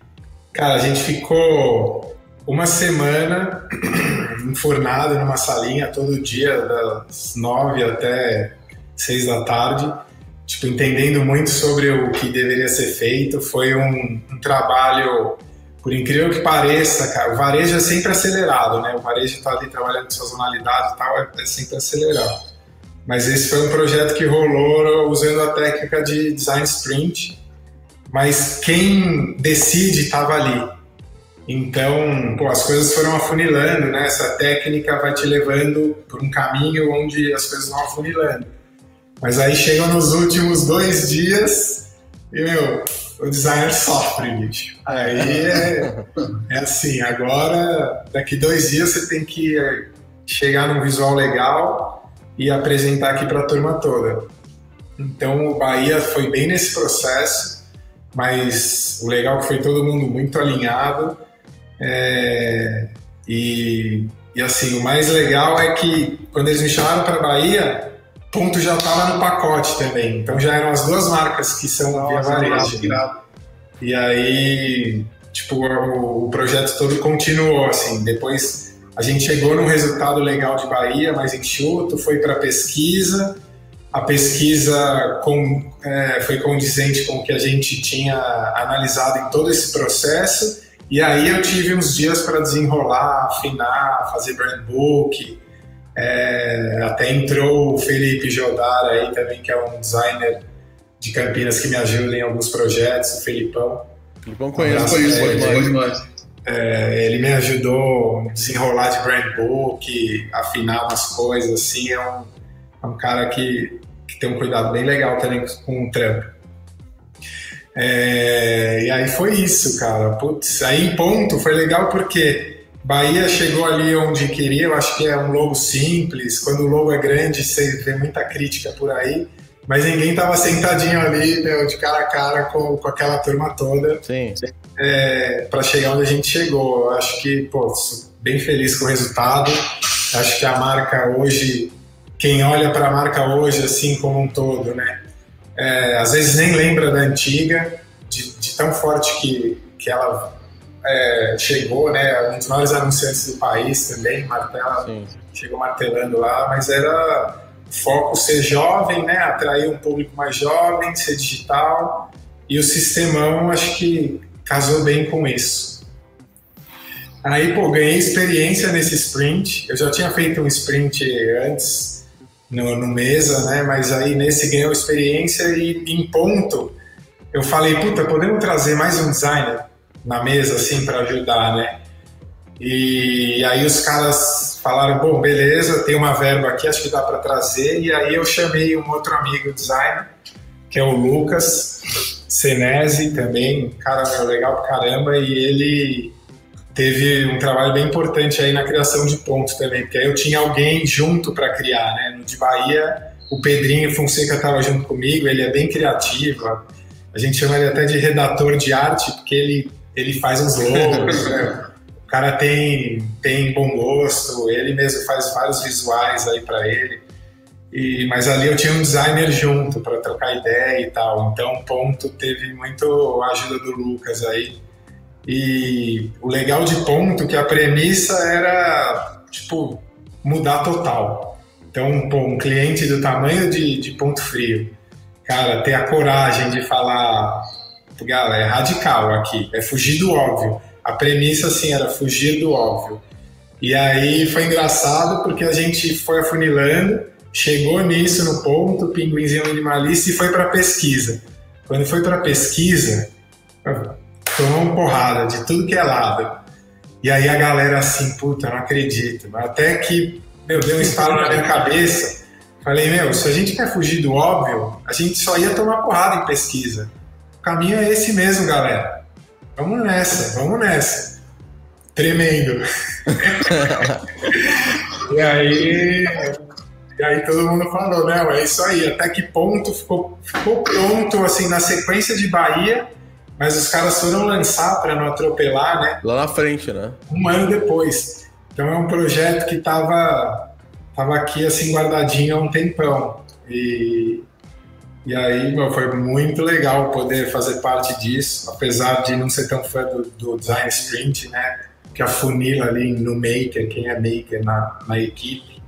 cara, a gente ficou uma semana enfornado numa salinha todo dia, das nove até seis da tarde, tipo, entendendo muito sobre o que deveria ser feito. Foi um, um trabalho por incrível que pareça, cara, o varejo é sempre acelerado, né? O varejo está ali trabalhando com sazonalidade e tal, é, é sempre acelerado. Mas esse foi um projeto que rolou usando a técnica de design sprint, mas quem decide estava ali. Então, pô, as coisas foram afunilando, né? Essa técnica vai te levando por um caminho onde as coisas vão afunilando. Mas aí chegam nos últimos dois dias e, meu, o designer sofre, bicho. Aí é, é assim, agora, daqui dois dias você tem que chegar num visual legal e apresentar aqui para a turma toda. Então, o Bahia foi bem nesse processo, mas o legal é foi todo mundo muito alinhado. É, e, e assim, o mais legal é que quando eles me chamaram para Bahia, ponto já estava no pacote também. Então já eram as duas marcas que são Nossa, via varejo. E aí, tipo, o, o, projeto todo continuou, assim. Depois a gente chegou num resultado legal de Bahia, mais enxuto, foi para pesquisa. A pesquisa com, é, foi condizente com o que a gente tinha analisado em todo esse processo. E aí eu tive uns dias para desenrolar, afinar, fazer brand book, é, até entrou o Felipe Jodar aí também, que é um designer de Campinas que me ajuda em alguns projetos, o Felipão. Felipão conheço, conheço, pode demais. É, ele me ajudou a se enrolar de brand book, afinar umas coisas, assim, é um, é um cara que, que tem um cuidado bem legal também com o trampo. É, e aí foi isso, cara. Putz, aí em ponto foi legal porque Bahia chegou ali onde queria, eu acho que é um logo simples. Quando o logo é grande, você vê muita crítica por aí. Mas ninguém estava sentadinho ali, meu, de cara a cara com, com aquela turma toda. Sim. É, para chegar onde a gente chegou. Eu acho que, pô, bem feliz com o resultado. Acho que a marca hoje, quem olha para a marca hoje, assim como um todo, né? É, às vezes nem lembra da antiga, de, de tão forte que, que ela é, chegou, né, um dos maiores anunciantes do país também, martela, Sim. chegou martelando lá, mas era foco ser jovem, né, atrair um público mais jovem, ser digital, e o sistemão acho que casou bem com isso. Aí, pô, ganhei experiência nesse sprint, eu já tinha feito um sprint antes, no, no Mesa, né, mas aí nesse ganhou experiência e em ponto eu falei, puta, podemos trazer mais um designer? Na mesa, assim, para ajudar, né? E aí os caras falaram, bom, beleza, tem uma verba aqui, acho que dá para trazer. E aí eu chamei um outro amigo designer, que é o Lucas Senesi também, um cara meu, legal pra caramba, e ele teve um trabalho bem importante aí na criação de pontos também, porque aí eu tinha alguém junto para criar, né? No de Bahia, o Pedrinho Fonseca estava junto comigo, ele é bem criativo, a gente chama ele até de redator de arte, porque ele ele faz os logos, né? O cara tem, tem bom gosto, ele mesmo faz vários visuais aí para ele. E, mas ali eu tinha um designer junto para trocar ideia e tal. Então, ponto teve muito a ajuda do Lucas aí. E o legal de ponto é que a premissa era tipo mudar total. Então, pô, um cliente do tamanho de, de ponto frio, cara, ter a coragem de falar galera, é radical aqui, é fugir do óbvio. A premissa, assim, era fugir do óbvio. E aí foi engraçado porque a gente foi afunilando, chegou nisso no ponto, o pinguinzinho minimalista, e foi para pesquisa. Quando foi para pesquisa, tomou uma porrada de tudo que é lado. E aí a galera assim, puta, não acredito. Até que, meu, deu um estalo na minha cabeça. Falei, meu, se a gente quer fugir do óbvio, a gente só ia tomar porrada em pesquisa caminho é esse mesmo, galera. Vamos nessa, vamos nessa. Tremendo. e aí. E aí todo mundo falou, não, é isso aí. Até que ponto ficou, ficou pronto, assim, na sequência de Bahia, mas os caras foram lançar para não atropelar, né? Lá na frente, né? Um ano depois. Então é um projeto que estava tava aqui, assim, guardadinho há um tempão. E, e aí, meu, foi muito legal poder fazer parte disso, apesar de não ser tão fã do, do design sprint, né? Que afunila ali no maker, quem é maker na, na equipe.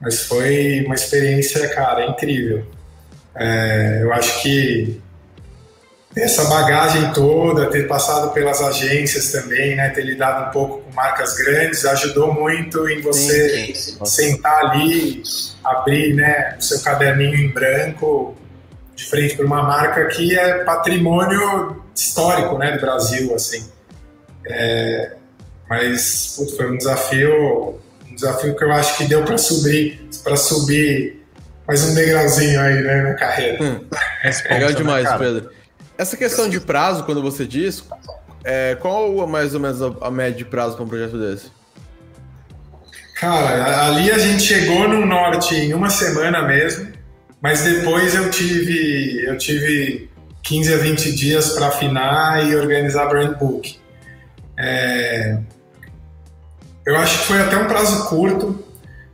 Mas foi uma experiência, cara, incrível. É, eu acho que essa bagagem toda, ter passado pelas agências também, né, ter lidado um pouco com marcas grandes, ajudou muito em você sim, sim, sentar ali, abrir né, o seu caderninho em branco, de frente para uma marca que é patrimônio histórico né, do Brasil. assim. É, mas putz, foi um desafio, um desafio que eu acho que deu para subir, para subir mais um degrauzinho aí né, na carreira. Hum, legal demais, Pedro. Essa questão de prazo, quando você diz, é, qual mais ou menos a, a média de prazo para um projeto desse? Cara, ali a gente chegou no norte em uma semana mesmo, mas depois eu tive eu tive 15 a 20 dias para afinar e organizar brand book. É, eu acho que foi até um prazo curto.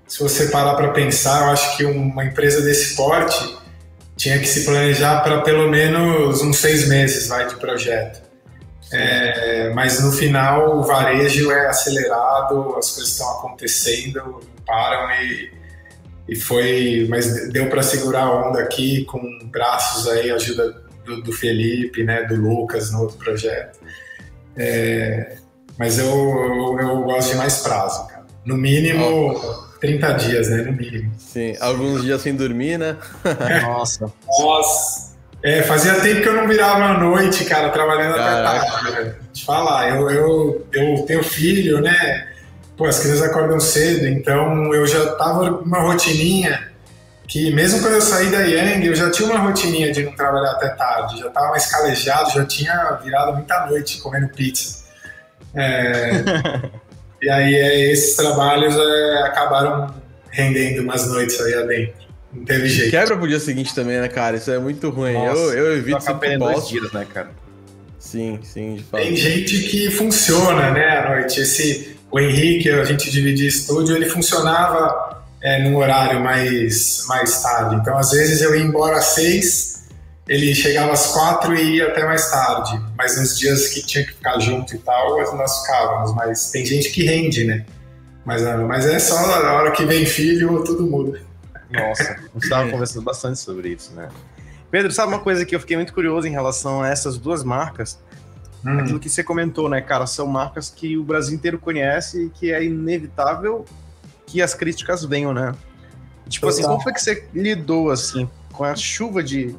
Se você parar para pensar, eu acho que uma empresa desse porte tinha que se planejar para pelo menos uns seis meses vai, de projeto. É, mas no final o varejo é acelerado, as coisas estão acontecendo, param e, e foi, mas deu para segurar a onda aqui com braços aí, ajuda do, do Felipe, né, do Lucas no outro projeto. É, mas eu, eu, eu, gosto de mais prazo, cara. No mínimo oh. 30 dias, né? No mínimo. Sim, alguns dias sem dormir, né? Nossa. Nossa. É, fazia tempo que eu não virava à noite, cara, trabalhando Caraca. até tarde. Te falar, eu, eu, eu tenho filho, né? Pô, as crianças acordam cedo, então eu já tava numa rotininha que mesmo quando eu saí da Yang, eu já tinha uma rotininha de não trabalhar até tarde, já tava mais calejado, já tinha virado muita noite comendo pizza. É, e aí é, esses trabalhos é, acabaram rendendo umas noites aí adentro. Não teve jeito. Quebra pro dia seguinte também, né, cara? Isso é muito ruim. Nossa, eu, eu evito sempre dois dias, né, cara? Sim, sim, de fato. Tem gente que funciona, né, à noite. Esse, o Henrique, a gente dividia estúdio, ele funcionava é, num horário mais, mais tarde. Então, às vezes eu ia embora às seis, ele chegava às quatro e ia até mais tarde. Mas nos dias que tinha que ficar junto e tal, nós ficávamos. Mas tem gente que rende, né? Mas, ah, mas é só na hora que vem filho, tudo muda. Nossa, a gente estava conversando bastante sobre isso, né? Pedro, sabe uma coisa que eu fiquei muito curioso em relação a essas duas marcas? Hum. Aquilo que você comentou, né, cara? São marcas que o Brasil inteiro conhece e que é inevitável que as críticas venham, né? Tipo assim, como foi que você lidou, assim, com a chuva de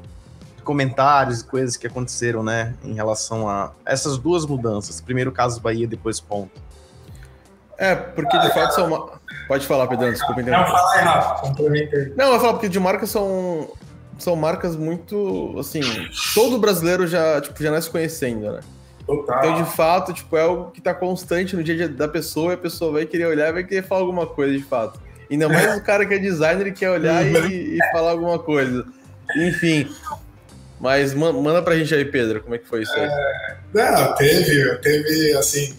comentários e coisas que aconteceram, né, em relação a essas duas mudanças. Primeiro caso Bahia, depois ponto. É, porque de fato são. Uma... Pode falar, Pedro, desculpa entender. Não, fala aí, Rafa, Não, eu vou falar porque de marcas são. São marcas muito. Assim, todo brasileiro já, tipo, já nasce conhecendo, né? Total. Então, de fato, tipo, é algo que tá constante no dia, dia da pessoa e a pessoa vai querer olhar e vai querer falar alguma coisa, de fato. Ainda mais o cara que é designer e quer olhar e, e falar alguma coisa. Enfim, mas manda pra gente aí, Pedro, como é que foi isso aí? É, não, teve, teve, assim,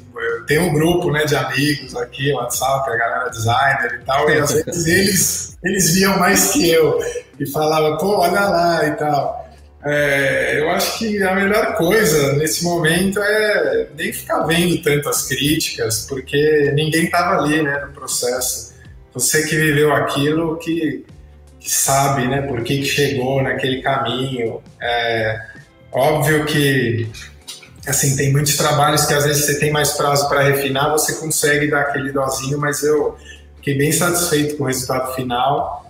tem um grupo, né, de amigos aqui, WhatsApp, a galera designer e tal, e às vezes eles, eles viam mais que eu e falavam, pô, olha lá e tal. É, eu acho que a melhor coisa nesse momento é nem ficar vendo tantas críticas, porque ninguém estava ali, né, no processo. Você que viveu aquilo, que que sabe né, por que, que chegou naquele caminho. É óbvio que assim tem muitos trabalhos que às vezes você tem mais prazo para refinar, você consegue dar aquele dozinho, mas eu fiquei bem satisfeito com o resultado final.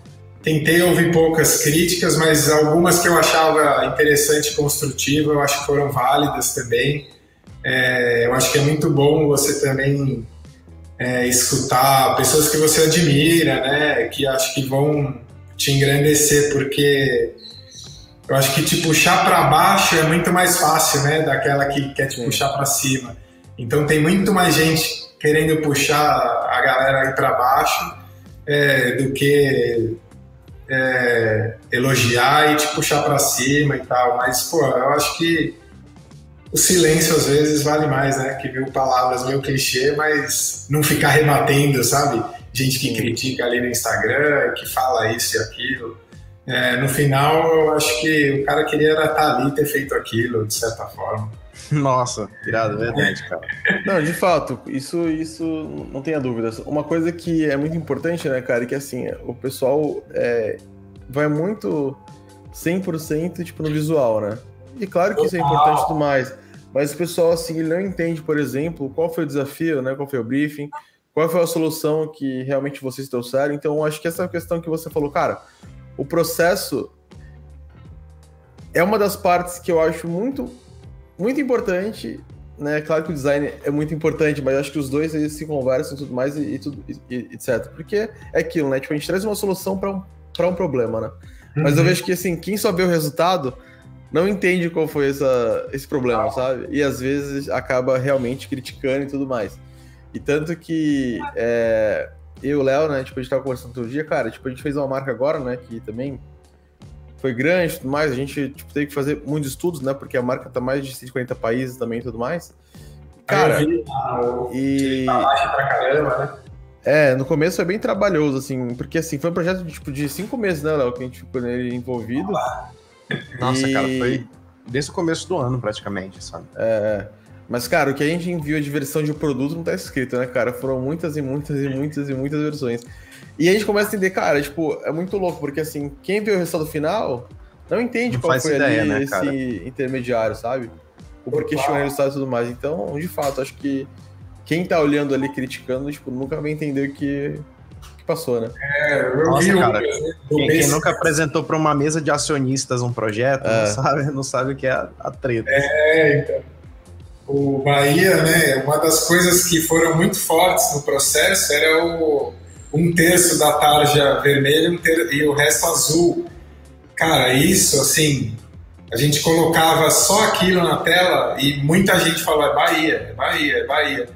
Tentei ouvir poucas críticas, mas algumas que eu achava interessante e construtiva, eu acho que foram válidas também. É, eu acho que é muito bom você também é, escutar pessoas que você admira, né, que acho que vão te engrandecer, porque eu acho que te puxar para baixo é muito mais fácil, né, daquela que quer te Sim. puxar para cima. Então tem muito mais gente querendo puxar a galera aí para baixo é, do que é, elogiar e te puxar para cima e tal. Mas pô, eu acho que o silêncio às vezes vale mais, né? Que viu palavras meio clichê, mas não ficar rebatendo, sabe? gente que critica ali no Instagram, que fala isso e aquilo. É, no final, eu acho que o cara queria estar tá ali ter feito aquilo, de certa forma. Nossa, tirado, verdade, cara. Não, de fato, isso, isso não tenha dúvida. Uma coisa que é muito importante, né, cara, é que assim, o pessoal é, vai muito 100% tipo, no visual, né? e claro que isso é importante e tudo mais. Mas o pessoal, assim, ele não entende, por exemplo, qual foi o desafio, né? Qual foi o briefing, qual foi a solução que realmente vocês trouxeram. Então, acho que essa questão que você falou, cara, o processo é uma das partes que eu acho muito, muito importante. Né? Claro que o design é muito importante, mas acho que os dois eles se conversam e tudo mais, e, e tudo, e, etc. Porque é aquilo, né? Tipo, a gente traz uma solução para um, um problema, né? Uhum. Mas eu uhum. vejo que, assim, quem só vê o resultado não entende qual foi essa, esse problema, sabe? E às vezes acaba realmente criticando e tudo mais. E tanto que é, eu e o Léo, né, tipo, a gente tava conversando todo dia, cara, tipo, a gente fez uma marca agora, né, que também foi grande e tudo mais, a gente, tipo, teve que fazer muitos estudos, né, porque a marca tá mais de 140 países também e tudo mais. Cara, vi, ah, e... Tá pra caramba, né? É, no começo foi bem trabalhoso, assim, porque assim, foi um projeto de, tipo, de cinco meses, né, Léo, que a gente ficou nele envolvido. Nossa, e... cara, foi desde o começo do ano, praticamente, sabe? É. Mas, cara, o que a gente enviou de versão de produto não tá escrito, né, cara? Foram muitas e muitas e muitas e muitas versões. E a gente começa a entender, cara, tipo, é muito louco, porque assim, quem viu o resultado final não entende não qual foi ideia, ali né, esse cara? intermediário, sabe? O porquê chegou o resultado e tudo mais. Então, de fato, acho que quem tá olhando ali, criticando, tipo, nunca vai entender o que, que passou, né? É, eu Nossa, vi cara, quem, quem, nunca apresentou para uma mesa de acionistas um projeto, é. não, sabe, não sabe o que é a, a treta. É, então o Bahia, né, uma das coisas que foram muito fortes no processo era o um terço da tarja vermelha um ter, e o resto azul. Cara, isso, assim, a gente colocava só aquilo na tela e muita gente falava é Bahia, é Bahia, é Bahia.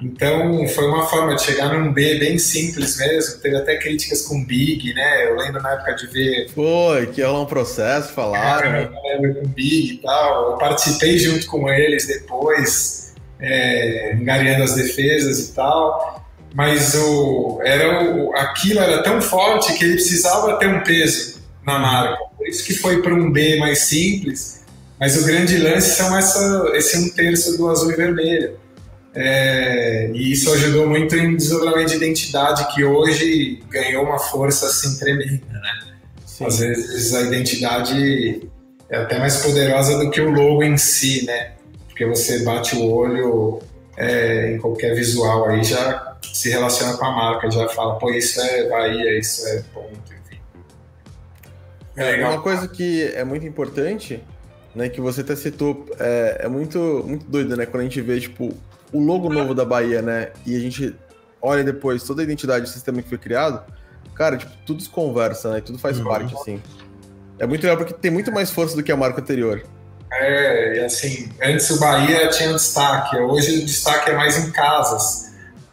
Então foi uma forma de chegar num B bem simples mesmo. Teve até críticas com Big, né? Eu lembro na época de ver. Foi, que é um processo, falaram. Lembro com Big e tal. Eu participei junto com eles depois, é, engariando as defesas e tal. Mas o, era o, aquilo era tão forte que ele precisava ter um peso na marca. Por isso que foi para um B mais simples. Mas o grande lance são essa, esse um terço do azul e vermelho. É, e isso ajudou muito em desdobramento de identidade, que hoje ganhou uma força assim tremenda, né? Sim. Às vezes a identidade é até mais poderosa do que o logo em si, né? Porque você bate o olho é, em qualquer visual aí já se relaciona com a marca, já fala, pô, isso é Bahia, isso é ponto, enfim. É, é Uma coisa que é muito importante, né, que você até citou, é, é muito, muito doido, né, quando a gente vê, tipo, o logo novo da Bahia, né? E a gente olha depois toda a identidade do sistema que foi criado, cara, tipo, tudo se conversa, né? Tudo faz uhum. parte, assim. É muito legal porque tem muito mais força do que a marca anterior. É, e assim, antes o Bahia tinha destaque, hoje o destaque é mais em casas,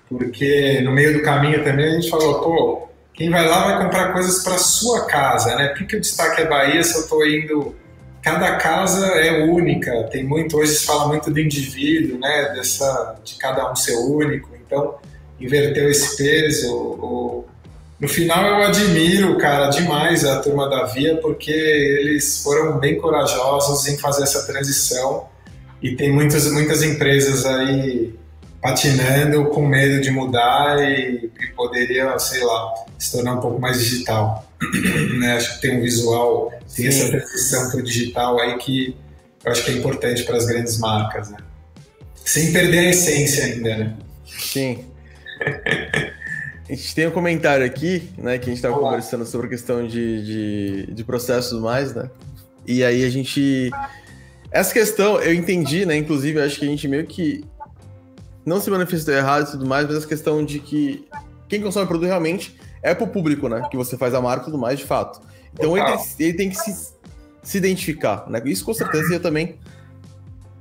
porque no meio do caminho também a gente falou, pô, quem vai lá vai comprar coisas para sua casa, né? Por que o destaque é Bahia se eu estou indo? Cada casa é única, tem muito, hoje se fala muito do indivíduo, né, dessa, de cada um ser único, então inverteu esse peso. O, no final eu admiro, cara, demais a turma da Via, porque eles foram bem corajosos em fazer essa transição. E tem muitas, muitas empresas aí patinando com medo de mudar e, e poderia, sei lá, se tornar um pouco mais digital. né? Acho que tem um visual, tem Sim. essa transição para o digital aí que eu acho que é importante para as grandes marcas, né? Sem perder a essência ainda, né? Sim. a gente tem um comentário aqui, né, que a gente estava conversando sobre a questão de, de, de processos mais, né? E aí a gente. Essa questão eu entendi, né? Inclusive, acho que a gente meio que não se manifestou errado e tudo mais, mas essa questão de que quem consome o produto realmente é pro público, né? Que você faz a marca e tudo mais, de fato. Então ele tem, ele tem, que se, se identificar, né? Isso com certeza eu também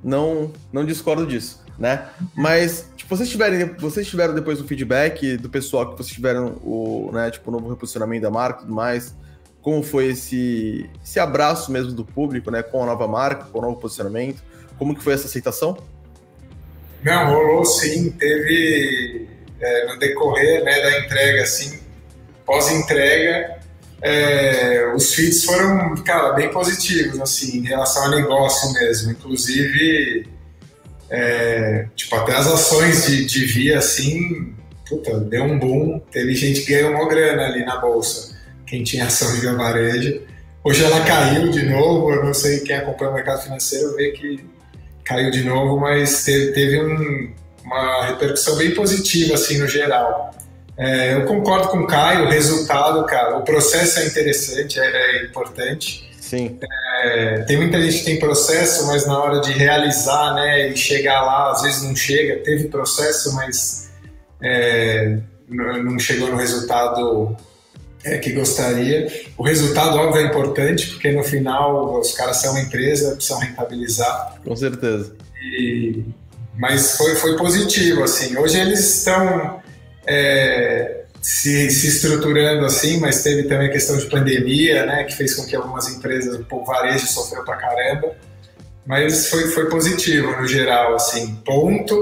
não, não discordo disso, né? Mas, tipo, vocês tiverem, vocês tiveram depois o feedback do pessoal que vocês tiveram o, né, tipo, o novo reposicionamento da marca e tudo mais, como foi esse, esse abraço mesmo do público, né, com a nova marca, com o novo posicionamento, como que foi essa aceitação? Não, rolou sim, teve é, no decorrer né, da entrega, assim, pós-entrega, é, os feeds foram, cara, bem positivos, assim, em relação ao negócio mesmo. Inclusive, é, tipo, até as ações de, de via, assim, puta, deu um boom. Teve gente que ganhou uma grana ali na bolsa, quem tinha ação de via varejo. Hoje ela caiu de novo, eu não sei quem acompanha o mercado financeiro vê que caiu de novo, mas teve, teve um, uma repercussão bem positiva, assim, no geral. É, eu concordo com o Caio, o resultado, cara, o processo é interessante, é, é importante. Sim. É, tem muita gente que tem processo, mas na hora de realizar, né, e chegar lá, às vezes não chega. Teve processo, mas é, não chegou no resultado é, que gostaria. O resultado, óbvio, é importante, porque no final os caras são uma empresa, precisam rentabilizar. Com certeza. E, mas foi, foi positivo, assim. Hoje eles estão é, se, se estruturando assim, mas teve também a questão de pandemia, né, que fez com que algumas empresas, o varejo sofreu pra caramba. Mas foi, foi positivo no geral, assim. Ponto.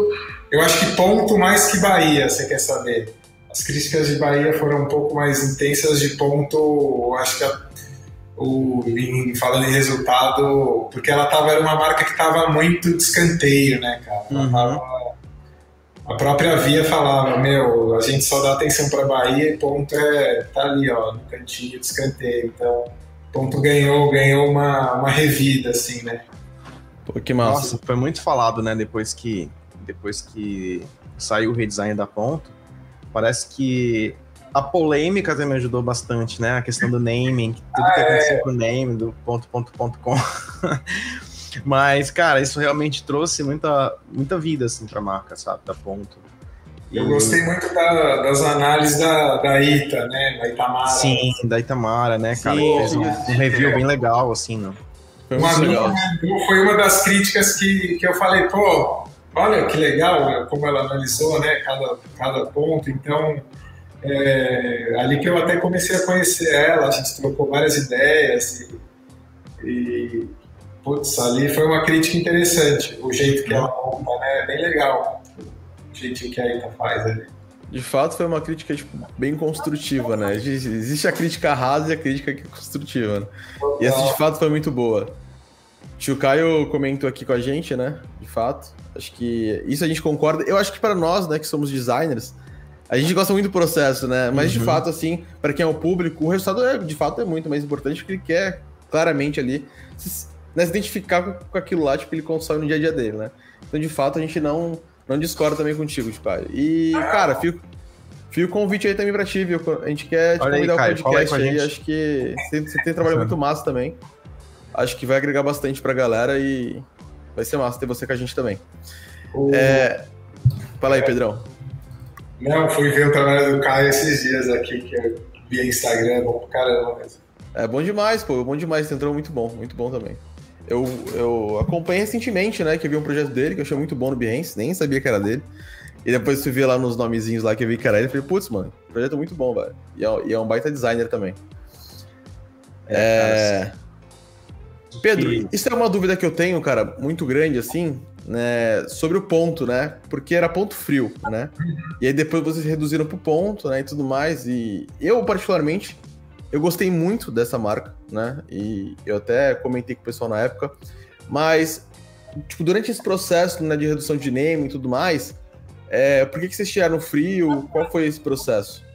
Eu acho que ponto mais que Bahia, você quer saber? As críticas de Bahia foram um pouco mais intensas de ponto, acho que a, o, em, falando em resultado, porque ela tava, era uma marca que estava muito de escanteio, né, cara? Uhum. Tava, a própria Via falava, meu, a gente só dá atenção para Bahia e ponto é tá ali, ó, no cantinho de escanteio. Então, ponto ganhou, ganhou uma, uma revida, assim, né? Pô, que massa. Nossa, foi muito falado, né, depois que depois que saiu o redesign da ponto Parece que a polêmica também me ajudou bastante, né? A questão do naming, tudo que ah, aconteceu é. com o name, do ponto, ponto, ponto, com. Mas, cara, isso realmente trouxe muita, muita vida, assim, pra marca, sabe? Da ponto. E... Eu gostei muito da, das análises da, da Ita, né? Da Itamara. Sim, da Itamara, né, cara? Sim, fez um, um review bem legal, assim, né? Foi, uma foi uma das críticas que, que eu falei, pô, olha que legal como ela analisou né, cada, cada ponto. Então, é, ali que eu até comecei a conhecer ela, a gente trocou várias ideias e, e putz, ali foi uma crítica interessante, o jeito que ela conta, né, é bem legal, o jeito que a Ita faz ali. De fato, foi uma crítica tipo, bem construtiva, né? Existe a crítica rasa e a crítica construtiva, né? E essa, de fato, foi muito boa. Tio Caio comentou aqui com a gente, né? De fato. Acho que isso a gente concorda. Eu acho que para nós, né, que somos designers, a gente gosta muito do processo, né? Mas uhum. de fato, assim, para quem é o público, o resultado é, de fato é muito mais importante porque ele quer claramente ali se, né, se identificar com, com, aquilo lá, tipo, ele consome no dia a dia dele, né? Então, de fato, a gente não, não discorda também contigo, tipo, e, cara, fico, fico o convite aí também pra ti, viu? A gente quer te convidar aí, o podcast aí, aí acho que você, você tem trabalho muito massa também. Acho que vai agregar bastante pra galera e Vai ser massa ter você com a gente também. O... É... Fala aí, Pedrão. Não, fui ver o trabalho do Caio esses dias aqui, que eu via Instagram, é bom pra caramba mesmo. É bom demais, pô, bom demais, entrou muito bom, muito bom também. Eu, eu acompanhei recentemente, né, que eu vi um projeto dele que eu achei muito bom no Behance, nem sabia que era dele. E depois fui ver lá nos nomezinhos lá que eu vi que era ele, falei, putz, mano, projeto é muito bom, velho. E, é, e é um baita designer também. É... é... Pedro, e... isso é uma dúvida que eu tenho, cara, muito grande, assim, né, sobre o ponto, né? Porque era ponto frio, né? E aí depois vocês reduziram pro ponto, né, e tudo mais. E eu, particularmente, eu gostei muito dessa marca, né? E eu até comentei com o pessoal na época. Mas, tipo, durante esse processo né, de redução de name e tudo mais, é, por que, que vocês tiraram frio? Qual foi esse processo?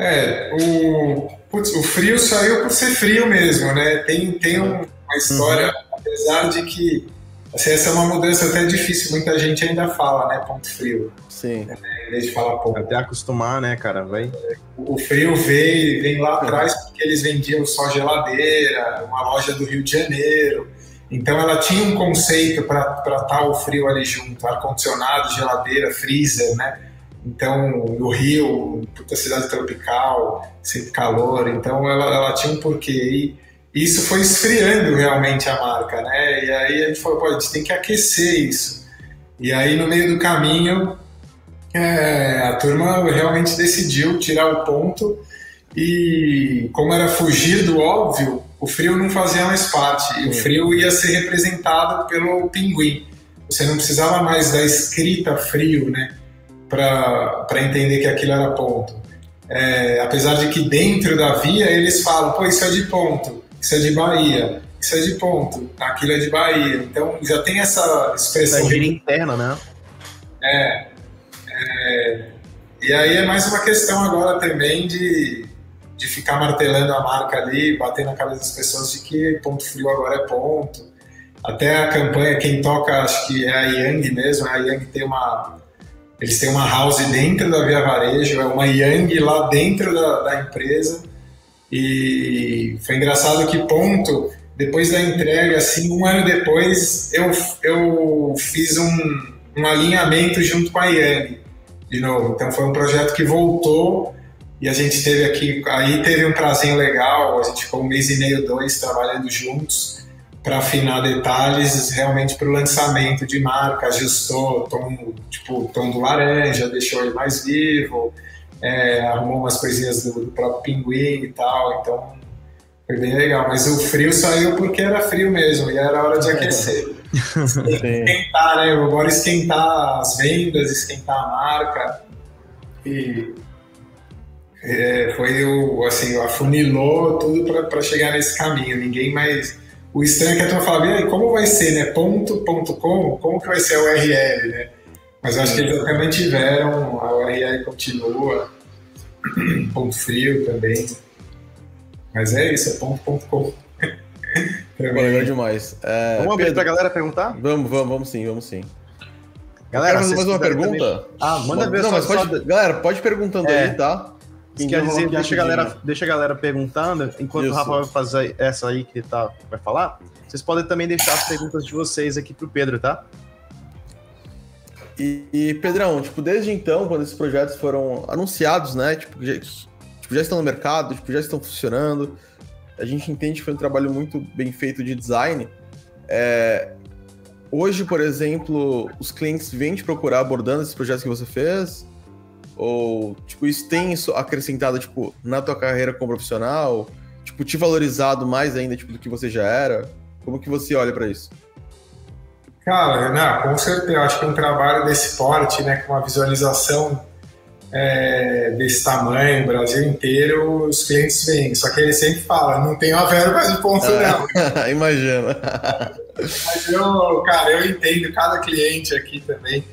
É, o, putz, o frio saiu por ser frio mesmo, né? Tem, tem uma história, uhum. apesar de que assim, essa é uma mudança até difícil, muita gente ainda fala, né? Ponto frio. Sim. É, em vez de falar ponto. Até acostumar, né, cara? Vai. O frio veio, vem lá atrás porque eles vendiam só geladeira, uma loja do Rio de Janeiro. Então ela tinha um conceito para tratar o frio ali junto, ar-condicionado, geladeira, freezer, né? Então, no Rio, puta cidade tropical, sempre calor, então ela, ela tinha um porquê. E isso foi esfriando realmente a marca, né? E aí a gente falou, pô, a gente tem que aquecer isso. E aí, no meio do caminho, é, a turma realmente decidiu tirar o ponto e como era fugir do óbvio, o frio não fazia mais parte. E o frio ia ser representado pelo pinguim. Você não precisava mais da escrita frio, né? Para entender que aquilo era ponto. É, apesar de que dentro da via eles falam, pô, isso é de ponto, isso é de Bahia, isso é de ponto, aquilo é de Bahia. Então já tem essa expressão. É interna, né? É, é, E aí é mais uma questão agora também de, de ficar martelando a marca ali, bater na cabeça das pessoas de que ponto frio agora é ponto. Até a campanha, quem toca, acho que é a Yang mesmo, a Yang tem uma. Eles têm uma house dentro da Via Varejo, é uma Yang lá dentro da, da empresa. E foi engraçado que ponto, depois da entrega, assim, um ano depois, eu, eu fiz um, um alinhamento junto com a Yang de novo. Então foi um projeto que voltou e a gente teve aqui, aí teve um prazinho legal, a gente ficou um mês e meio, dois trabalhando juntos para afinar detalhes realmente para o lançamento de marca, ajustou tom, tipo, tom do laranja, deixou ele mais vivo, é, arrumou umas coisinhas do, do próprio pinguim e tal, então foi bem legal. Mas o frio saiu porque era frio mesmo e era hora de aquecer. esquentar, né? Agora esquentar as vendas, esquentar a marca. E é, foi o, assim, afunilou tudo para chegar nesse caminho. Ninguém mais. O estranho é que a turma fala, aí, como vai ser, né? Ponto, ponto com, como que vai ser a URL, né? Mas eu acho que eles também tiveram, a URL continua, ponto frio também. Mas é isso, é ponto, ponto com. legal demais. É, vamos abrir pra galera perguntar? Vamos, vamos, vamos sim, vamos sim. Galera, fazer mais uma pergunta? Também... Ah, manda ver não, mas pode, Galera, pode perguntando é. aí, tá? Quer dizer, deixa a, galera, deixa a galera perguntando, enquanto Isso. o Rafa vai fazer essa aí que ele tá, vai falar, vocês podem também deixar as perguntas de vocês aqui pro Pedro, tá? E, e Pedrão, tipo, desde então, quando esses projetos foram anunciados, né, tipo, já, tipo, já estão no mercado, tipo, já estão funcionando, a gente entende que foi um trabalho muito bem feito de design. É, hoje, por exemplo, os clientes vêm te procurar abordando esses projetos que você fez? Ou, tipo, isso tem acrescentado, tipo, na tua carreira como profissional? Tipo, te valorizado mais ainda, tipo, do que você já era? Como que você olha para isso? Cara, não, com certeza. Eu acho que um trabalho desse porte, né, com uma visualização é, desse tamanho, Brasil inteiro, os clientes vêm. Só que ele sempre fala, não tem uma verba de ponto não. Imagina. Mas eu, cara, eu entendo cada cliente aqui também,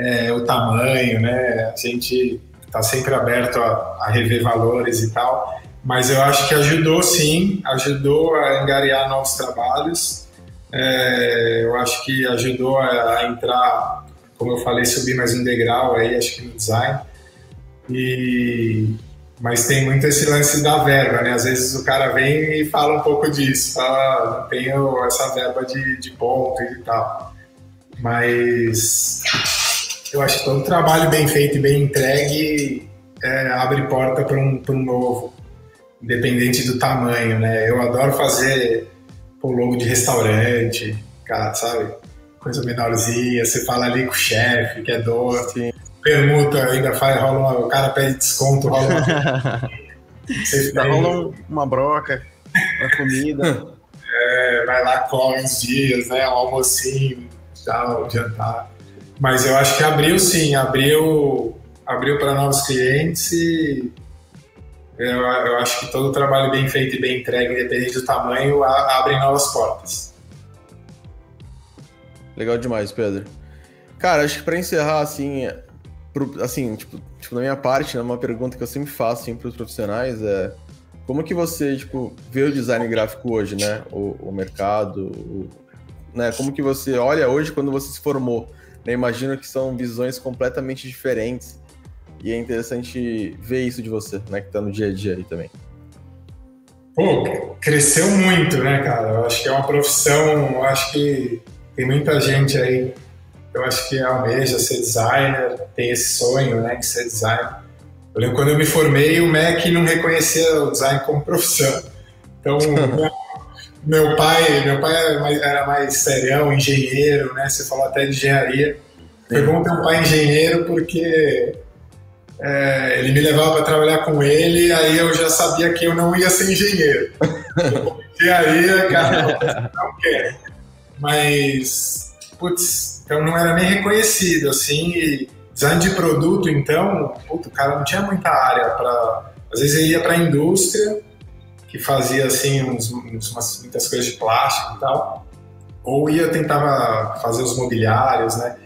é, o tamanho, né? A gente está sempre aberto a, a, rever valores e tal. Mas eu acho que ajudou sim, ajudou a engariar novos trabalhos. É, eu acho que ajudou a, a entrar, como eu falei, subir mais um degrau aí, acho que no design. E, mas tem muito esse lance da verba, né? Às vezes o cara vem e fala um pouco disso, fala, não tenho essa verba de, de ponto e tal. Mas eu acho que todo trabalho bem feito e bem entregue é, abre porta para um, um novo, independente do tamanho, né? Eu adoro fazer o logo de restaurante, cara, sabe? Coisa menorzinha, você fala ali com o chefe, que é doce. Sim permuta, ainda faz, rola uma, o cara pede desconto, rola uma. rola uma broca, uma comida. É, vai lá, come uns dias, né? Um almocinho, tal, jantar. Mas eu acho que abriu sim, abriu, abriu para novos clientes e eu, eu, acho que todo trabalho bem feito e bem entregue, independente do tamanho, abre novas portas. Legal demais, Pedro. Cara, acho que para encerrar, assim, pro, assim, tipo, tipo, na minha parte, né, uma pergunta que eu sempre faço assim, para os profissionais é como que você, tipo, vê o design gráfico hoje, né? O, o mercado, o, né? Como que você olha hoje quando você se formou? Né? Imagino que são visões completamente diferentes e é interessante ver isso de você, né? Que está no dia a dia aí também. Pô, cresceu muito, né, cara? Eu acho que é uma profissão, eu acho que tem muita gente aí eu acho que almeja ser designer, tem esse sonho, né, de ser designer. Eu lembro quando eu me formei, o MEC não reconhecia o design como profissão. Então, meu pai, meu pai era mais, era mais serião, engenheiro, né? Você falou até de engenharia. Foi bom ter um pai engenheiro porque é, ele me levava para trabalhar com ele, aí eu já sabia que eu não ia ser engenheiro. engenharia, cara, não quer. Mas, putz, então não era nem reconhecido, assim, e design de produto, então, puto, o cara não tinha muita área para... Às vezes ele ia para a indústria, que fazia, assim, uns, umas, muitas coisas de plástico e tal, ou ia tentava fazer os mobiliários, né?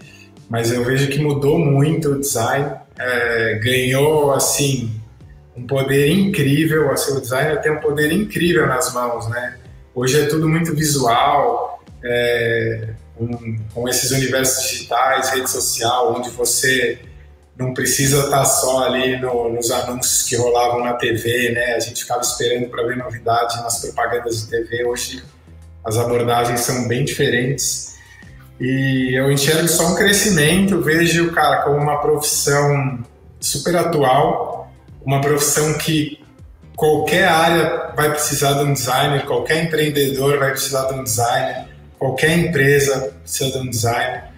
Mas eu vejo que mudou muito o design, é, ganhou, assim, um poder incrível, assim, o designer tem um poder incrível nas mãos, né? Hoje é tudo muito visual, é, um, com esses universos digitais, rede social, onde você não precisa estar só ali no, nos anúncios que rolavam na TV, né? A gente ficava esperando para ver novidade nas propagandas de TV. Hoje as abordagens são bem diferentes e eu enxergo só um crescimento. Vejo, cara, como uma profissão super atual, uma profissão que qualquer área vai precisar de um designer, qualquer empreendedor vai precisar de um designer, qualquer empresa precisa de um designer.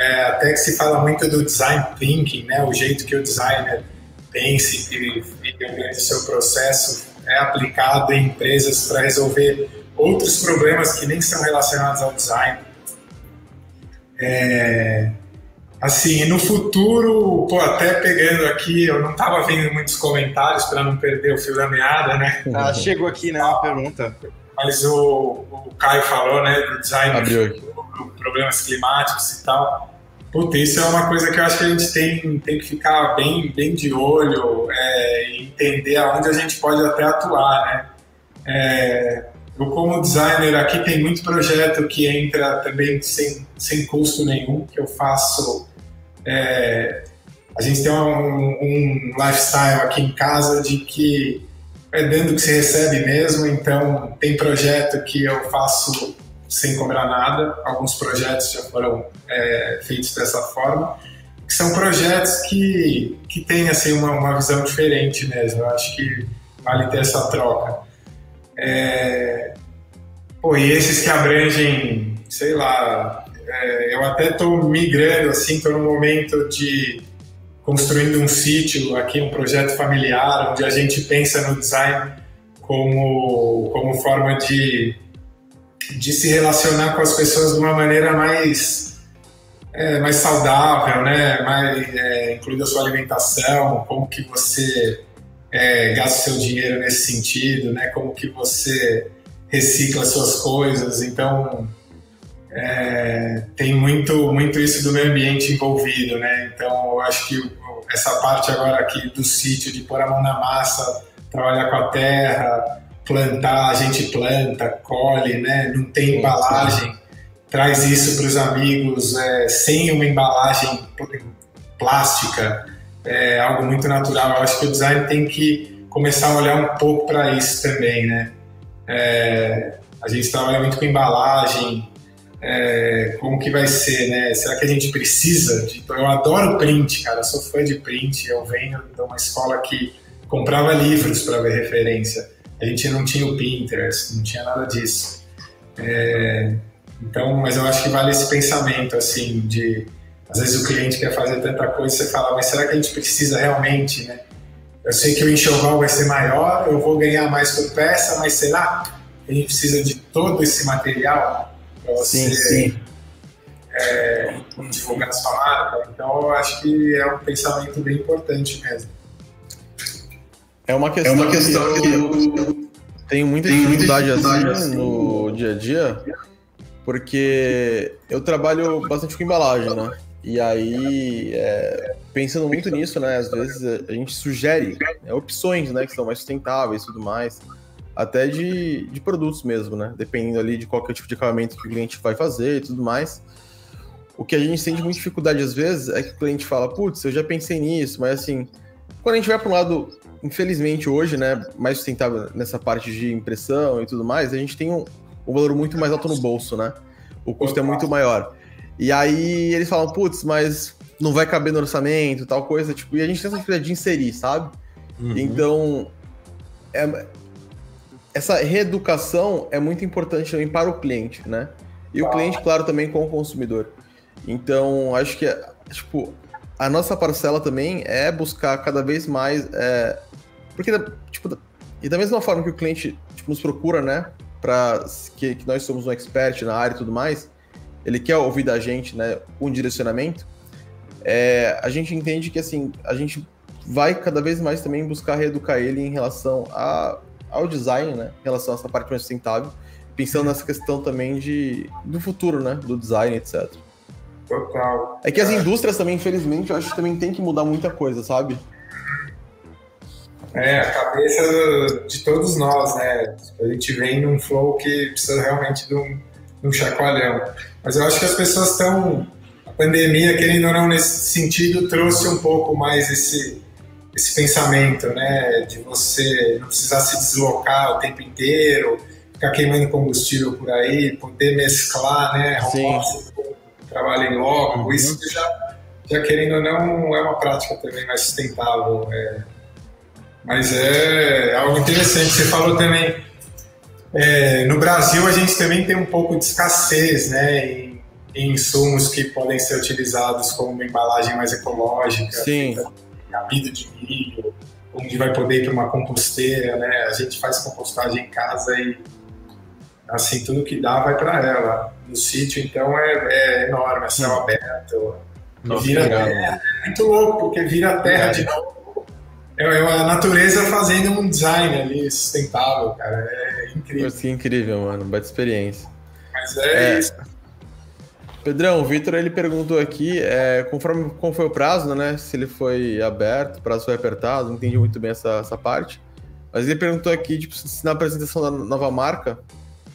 É, até que se fala muito do design thinking, né? O jeito que o designer pense e, e organiza seu processo é aplicado em empresas para resolver outros problemas que nem são relacionados ao design. É, assim, no futuro, pô, até pegando aqui, eu não estava vendo muitos comentários para não perder o fio da meada, né? Ah, chegou aqui, né, uma pergunta. Mas o, o Caio falou, né, do design Abriu problemas climáticos e tal. Puta, isso é uma coisa que eu acho que a gente tem, tem que ficar bem, bem de olho é, e entender aonde a gente pode até atuar, né? É, eu, como designer, aqui tem muito projeto que entra também sem, sem custo nenhum, que eu faço. É, a gente tem um, um lifestyle aqui em casa de que é dando que se recebe mesmo, então tem projeto que eu faço sem cobrar nada. Alguns projetos já foram é, feitos dessa forma, que são projetos que, que têm assim, uma, uma visão diferente mesmo. Eu acho que vale ter essa troca. É... Pô, e esses que abrangem, sei lá, é, eu até estou migrando, assim, estou no momento de construindo um sítio aqui, um projeto familiar, onde a gente pensa no design como, como forma de de se relacionar com as pessoas de uma maneira mais, é, mais saudável, né? mais, é, incluindo a sua alimentação, como que você é, gasta seu dinheiro nesse sentido, né? como que você recicla suas coisas. Então, é, tem muito, muito isso do meio ambiente envolvido. Né? Então, eu acho que essa parte agora aqui do sítio, de pôr a mão na massa, trabalhar com a terra, plantar, a gente planta, colhe, né? não tem embalagem, traz isso para os amigos é, sem uma embalagem plástica, é algo muito natural. Eu acho que o design tem que começar a olhar um pouco para isso também, né? É, a gente trabalha muito com embalagem, é, como que vai ser, né? Será que a gente precisa de... Eu adoro print, cara, eu sou fã de print, eu venho de uma escola que comprava livros para ver referência a gente não tinha o Pinterest, não tinha nada disso. É, então, mas eu acho que vale esse pensamento, assim, de às vezes o cliente quer fazer tanta coisa, você fala, mas será que a gente precisa realmente, né? Eu sei que o enxoval vai ser maior, eu vou ganhar mais por peça, mas será que a gente precisa de todo esse material para você sim, sim. É, divulgar a sua marca? Então, eu acho que é um pensamento bem importante mesmo. É uma questão, é uma questão que, eu, eu tenho muita dificuldade, assim, assim no dia a dia, porque eu trabalho bastante com embalagem, né? E aí, é, pensando muito nisso, né? Às vezes a gente sugere né, opções, né? Que são mais sustentáveis e tudo mais. Até de, de produtos mesmo, né? Dependendo ali de qualquer tipo de acabamento que o cliente vai fazer e tudo mais. O que a gente sente muita dificuldade às vezes é que o cliente fala, putz, eu já pensei nisso, mas assim, quando a gente vai para um lado infelizmente, hoje, né, mais sustentável nessa parte de impressão e tudo mais, a gente tem um, um valor muito mais alto no bolso, né? O custo é muito maior. E aí eles falam, putz, mas não vai caber no orçamento, tal coisa, tipo, e a gente tem essa dificuldade de inserir, sabe? Uhum. Então, é, essa reeducação é muito importante também para o cliente, né? E o cliente, claro, também com o consumidor. Então, acho que, tipo, a nossa parcela também é buscar cada vez mais é, porque, tipo, e da mesma forma que o cliente tipo, nos procura, né? Para que, que, nós somos um expert na área e tudo mais, ele quer ouvir da gente, né? Um direcionamento. É, a gente entende que, assim, a gente vai cada vez mais também buscar reeducar ele em relação a, ao design, né? Em relação a essa parte mais sustentável. Pensando nessa questão também de, do futuro, né? Do design, etc. Total. É que as indústrias também, infelizmente, eu acho que também tem que mudar muita coisa, sabe? É, a cabeça de todos nós, né? A gente vem num flow que precisa realmente de um, de um chacoalhão. Mas eu acho que as pessoas estão. A pandemia, querendo ou não, nesse sentido, trouxe um pouco mais esse, esse pensamento, né? De você não precisar se deslocar o tempo inteiro, ficar queimando combustível por aí, poder mesclar, né? Sim. trabalho em loco, uhum. isso já, já querendo ou não é uma prática também mais sustentável. É. Mas é algo interessante. Você falou também, é, no Brasil a gente também tem um pouco de escassez, né? Em, em insumos que podem ser utilizados como uma embalagem mais ecológica. Sim. Amido de milho, onde vai poder ir para uma composteira, né? A gente faz compostagem em casa e assim, tudo que dá vai para ela. No sítio, então, é, é enorme, é céu aberto. Nossa, vira terra, é muito louco, porque vira terra de novo. É, é a natureza fazendo um design ali sustentável, cara. É incrível. Que incrível, mano. Baita experiência. Mas é, É. isso. Pedrão, o Vitor ele perguntou aqui, é, conforme como foi o prazo, né? Se ele foi aberto, o prazo foi apertado, não entendi muito bem essa, essa parte. Mas ele perguntou aqui, tipo, se na apresentação da nova marca,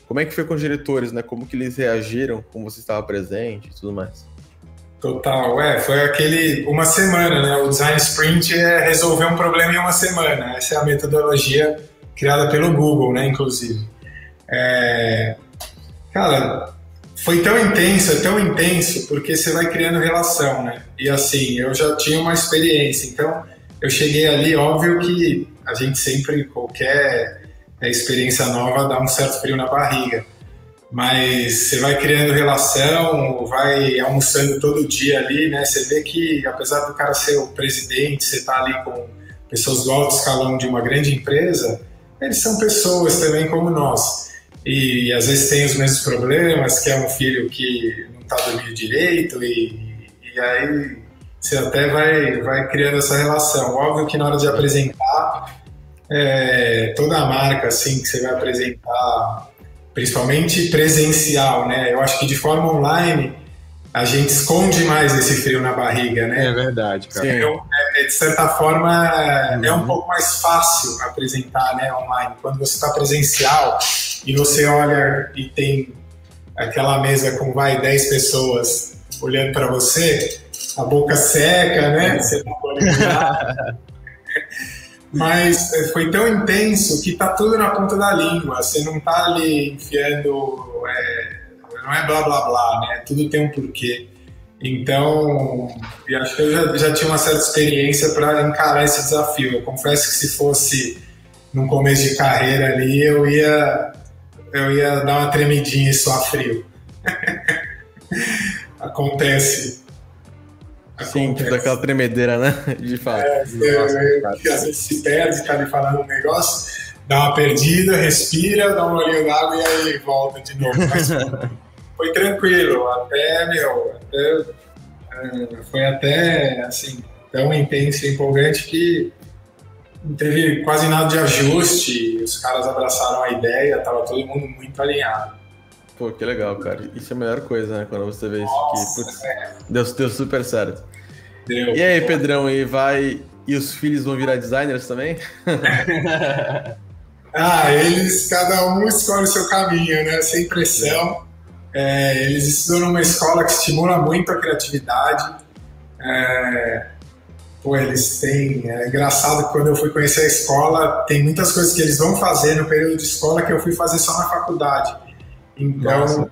como é que foi com os diretores, né? Como que eles reagiram, como você estava presente e tudo mais. Total, é, foi aquele uma semana, né? O design sprint é resolver um problema em uma semana. Essa é a metodologia criada pelo Google, né? Inclusive, é... cara, foi tão intenso, é tão intenso porque você vai criando relação, né? E assim, eu já tinha uma experiência, então eu cheguei ali, óbvio que a gente sempre qualquer experiência nova dá um certo frio na barriga mas você vai criando relação, vai almoçando todo dia ali, né? Você vê que, apesar do cara ser o presidente, você tá ali com pessoas do alto escalão de uma grande empresa, eles são pessoas também como nós. E, às vezes tem os mesmos problemas, que é um filho que não tá dormindo direito, e, e aí você até vai, vai criando essa relação. Óbvio que na hora de apresentar, é, toda a marca assim que você vai apresentar principalmente presencial, né? Eu acho que de forma online a gente esconde mais esse frio na barriga, né? É verdade, cara. Então, é, de certa forma, é um pouco mais fácil apresentar, né, online. Quando você está presencial e você olha e tem aquela mesa com vai 10 pessoas olhando para você, a boca seca, né? Você não pode. Mas é, foi tão intenso que tá tudo na ponta da língua. Você não tá ali enfiando. É, não é blá blá blá, né? Tudo tem um porquê. Então, eu acho que eu já, já tinha uma certa experiência para encarar esse desafio. Eu confesso que se fosse num começo de carreira ali, eu ia, eu ia dar uma tremidinha e suar frio. Acontece. Sim, tipo daquela tremedeira, né? De fato. É, que às vezes se perde, tá ali falando um negócio, dá uma perdida, respira, dá um olhinho d'água e aí volta de novo. Mas foi tranquilo, até, meu, até, é, foi até, assim, tão intenso e empolgante que não teve quase nada de ajuste, os caras abraçaram a ideia, tava todo mundo muito alinhado. Pô, que legal, cara. Isso é a melhor coisa, né? Quando você vê isso aqui. Putz, deu, deu super certo. Deu. E aí, Pedrão, e vai. E os filhos vão virar designers também? ah, eles, cada um escolhe o seu caminho, né? Sem pressão. É, eles estudam numa escola que estimula muito a criatividade. É, pô, eles têm. É engraçado que quando eu fui conhecer a escola, tem muitas coisas que eles vão fazer no período de escola que eu fui fazer só na faculdade. Então, Nossa,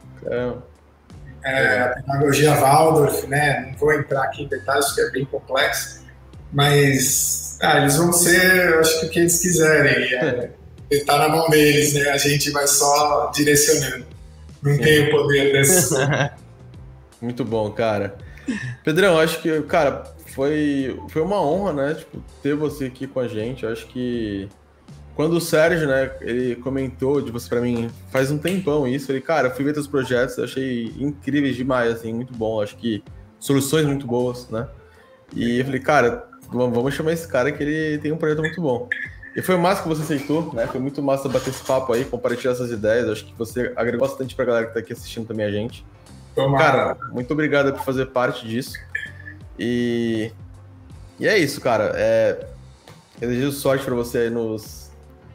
é, a pedagogia Waldorf, né? Não vou entrar aqui em detalhes, porque é bem complexo, mas ah, eles vão ser, acho que o que eles quiserem. É, tá na mão deles, né? A gente vai só direcionando. Não Sim. tem o poder desse. Muito bom, cara. Pedrão, acho que, cara, foi, foi uma honra, né? Tipo, ter você aqui com a gente. Eu acho que quando o Sérgio, né, ele comentou de você para mim faz um tempão isso, ele, cara, fui ver teus projetos, achei incríveis demais, assim, muito bom, acho que soluções muito boas, né? E eu falei, cara, vamos chamar esse cara que ele tem um projeto muito bom. E foi massa que você aceitou, né? Foi muito massa bater esse papo aí, compartilhar essas ideias. Acho que você agregou bastante pra galera que tá aqui assistindo também a gente. Cara, muito obrigado por fazer parte disso. E, e é isso, cara. É, desejo sorte para você aí nos,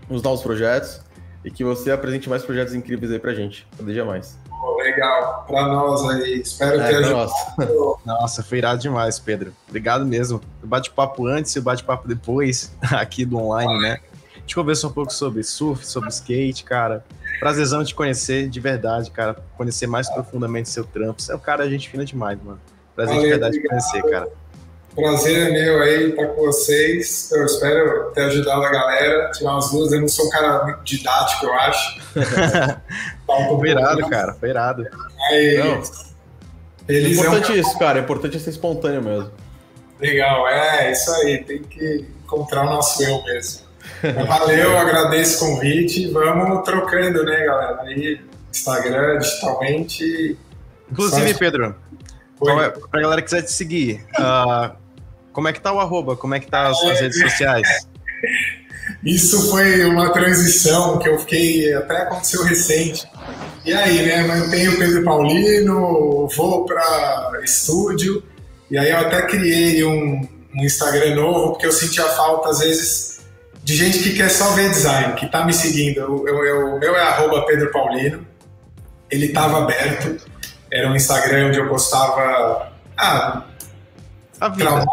nos novos projetos e que você apresente mais projetos incríveis aí pra gente, cada dia mais. legal, para nós aí. Espero é, ter ajudado. Nossa, foi irado demais, Pedro. Obrigado mesmo. O bate-papo antes e o bate-papo depois, aqui do online, né? A gente conversou um pouco sobre surf, sobre skate, cara. Prazerzão te conhecer, de verdade, cara. Conhecer mais profundamente seu trampo. Você é um cara, gente fina demais, mano. Prazer Valeu, de verdade obrigado. te conhecer, cara. Prazer é meu aí estar com vocês. Eu espero ter ajudado a galera, tirar umas dúvidas. Eu não sou um cara muito didático, eu acho. tá um foi irado, cara. Foi irado. Mas, é importante é um... isso, cara. É importante ser espontâneo mesmo. Legal, é isso aí. Tem que encontrar o nosso eu mesmo. Valeu, agradeço o convite. Vamos trocando, né, galera? Aí, Instagram, digitalmente. Inclusive, Pedro, Oi. pra galera que quiser te seguir, uh, como é que tá o arroba? Como é que tá as, redes sociais? Isso foi uma transição que eu fiquei, até aconteceu recente. E aí, né, mantenho o Pedro Paulino, vou para estúdio, e aí eu até criei um, um Instagram novo, porque eu sentia falta, às vezes, de gente que quer só ver design, que tá me seguindo. O meu é arroba Pedro Paulino. Ele estava aberto. Era um Instagram onde eu postava. Ah, trabalho,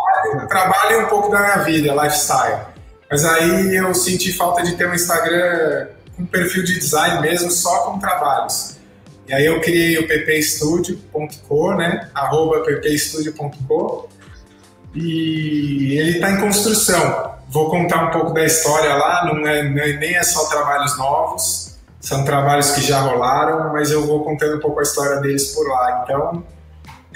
trabalho um pouco da minha vida, lifestyle. Mas aí eu senti falta de ter um Instagram com perfil de design mesmo, só com trabalhos. E aí eu criei o ppstudio.co, né? Arroba ppstudio.co. E ele está em construção. Vou contar um pouco da história lá, é, não é, nem é só trabalhos novos, são trabalhos que já rolaram, mas eu vou contando um pouco a história deles por lá. Então,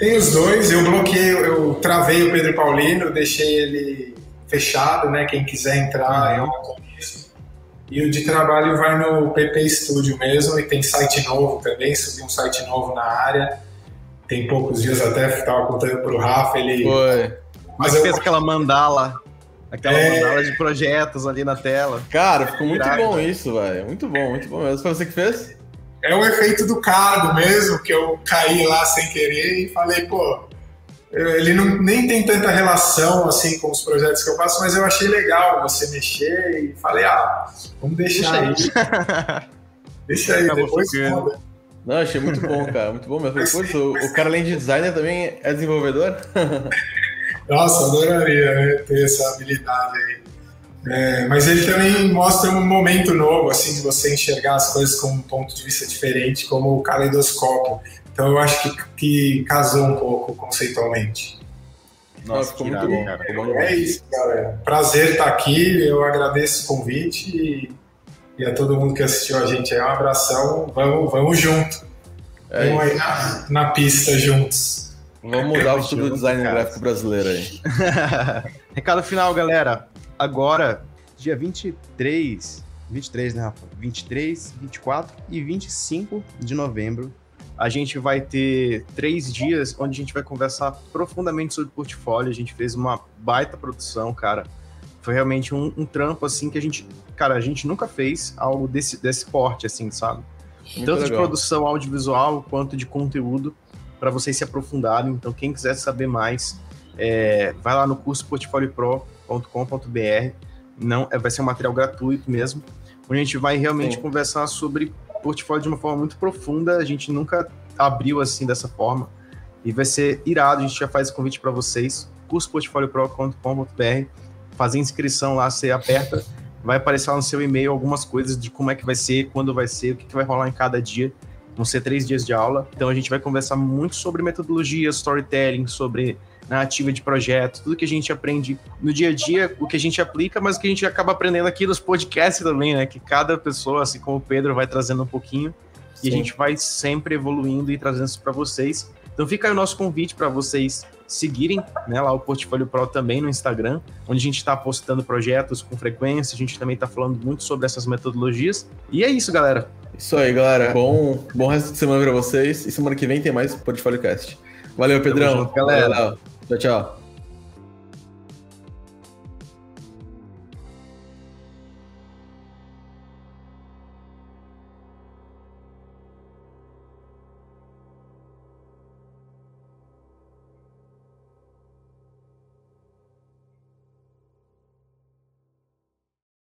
tem os dois, eu bloqueei, eu travei o Pedro Paulino, deixei ele fechado, né? Quem quiser entrar, eu conheço. E o de trabalho vai no PP Studio mesmo, e tem site novo também, subi um site novo na área. Tem poucos dias até, estava contando para o Rafa, ele. Foi. Mas eu... fez aquela mandala Aquela é... mandala de projetos ali na tela. Cara, ficou muito bom isso, velho. Muito bom, muito bom mesmo. Foi você que fez? É o efeito do cargo mesmo, que eu caí lá sem querer e falei, pô, ele não, nem tem tanta relação assim com os projetos que eu faço, mas eu achei legal você mexer e falei, ah, vamos deixar Deixa aí. Deixa aí, Acabou depois foda. Não, achei muito bom, cara. Muito bom mesmo. Falei, o, o cara, além de designer, também é desenvolvedor? Nossa, adoraria né, ter essa habilidade aí. É, mas ele também mostra um momento novo, assim, de você enxergar as coisas com um ponto de vista diferente, como o caleidoscópio. Então eu acho que, que casou um pouco conceitualmente. Nossa, ficou muito bom, cara. É isso, galera. Prazer estar aqui, eu agradeço o convite e, e a todo mundo que assistiu a gente aí, um abração. Vamos, vamos junto. É vamos aí na, na pista juntos. Vamos mudar o estudo do design gráfico brasileiro aí. Recado final, galera. Agora, dia 23, 23, né, Rafa? 23, 24 e 25 de novembro, a gente vai ter três dias onde a gente vai conversar profundamente sobre portfólio. A gente fez uma baita produção, cara. Foi realmente um, um trampo, assim, que a gente... Cara, a gente nunca fez algo desse, desse porte, assim, sabe? Muito Tanto legal. de produção audiovisual quanto de conteúdo para vocês se aprofundarem. Então, quem quiser saber mais, é, vai lá no curso portfoliopro.com.br. Não, é, vai ser um material gratuito mesmo, onde a gente vai realmente Sim. conversar sobre portfólio de uma forma muito profunda. A gente nunca abriu assim dessa forma e vai ser irado. A gente já faz esse convite para vocês. curso portfoliopro.com.br. Fazer inscrição lá, você aperta, vai aparecer lá no seu e-mail algumas coisas de como é que vai ser, quando vai ser, o que, que vai rolar em cada dia vão ser três dias de aula. Então a gente vai conversar muito sobre metodologia, storytelling, sobre narrativa de projeto, tudo que a gente aprende no dia a dia, o que a gente aplica, mas o que a gente acaba aprendendo aqui nos podcasts também, né? Que cada pessoa, assim como o Pedro, vai trazendo um pouquinho Sim. e a gente vai sempre evoluindo e trazendo isso para vocês. Então fica aí o nosso convite para vocês seguirem né, lá o Portfólio Pro também no Instagram, onde a gente está postando projetos com frequência, a gente também está falando muito sobre essas metodologias. E é isso, galera. Isso aí, galera. Bom, bom resto de semana para vocês. E semana que vem tem mais Portfólio Cast. Valeu, Pedrão. Junto, galera. Tchau, tchau.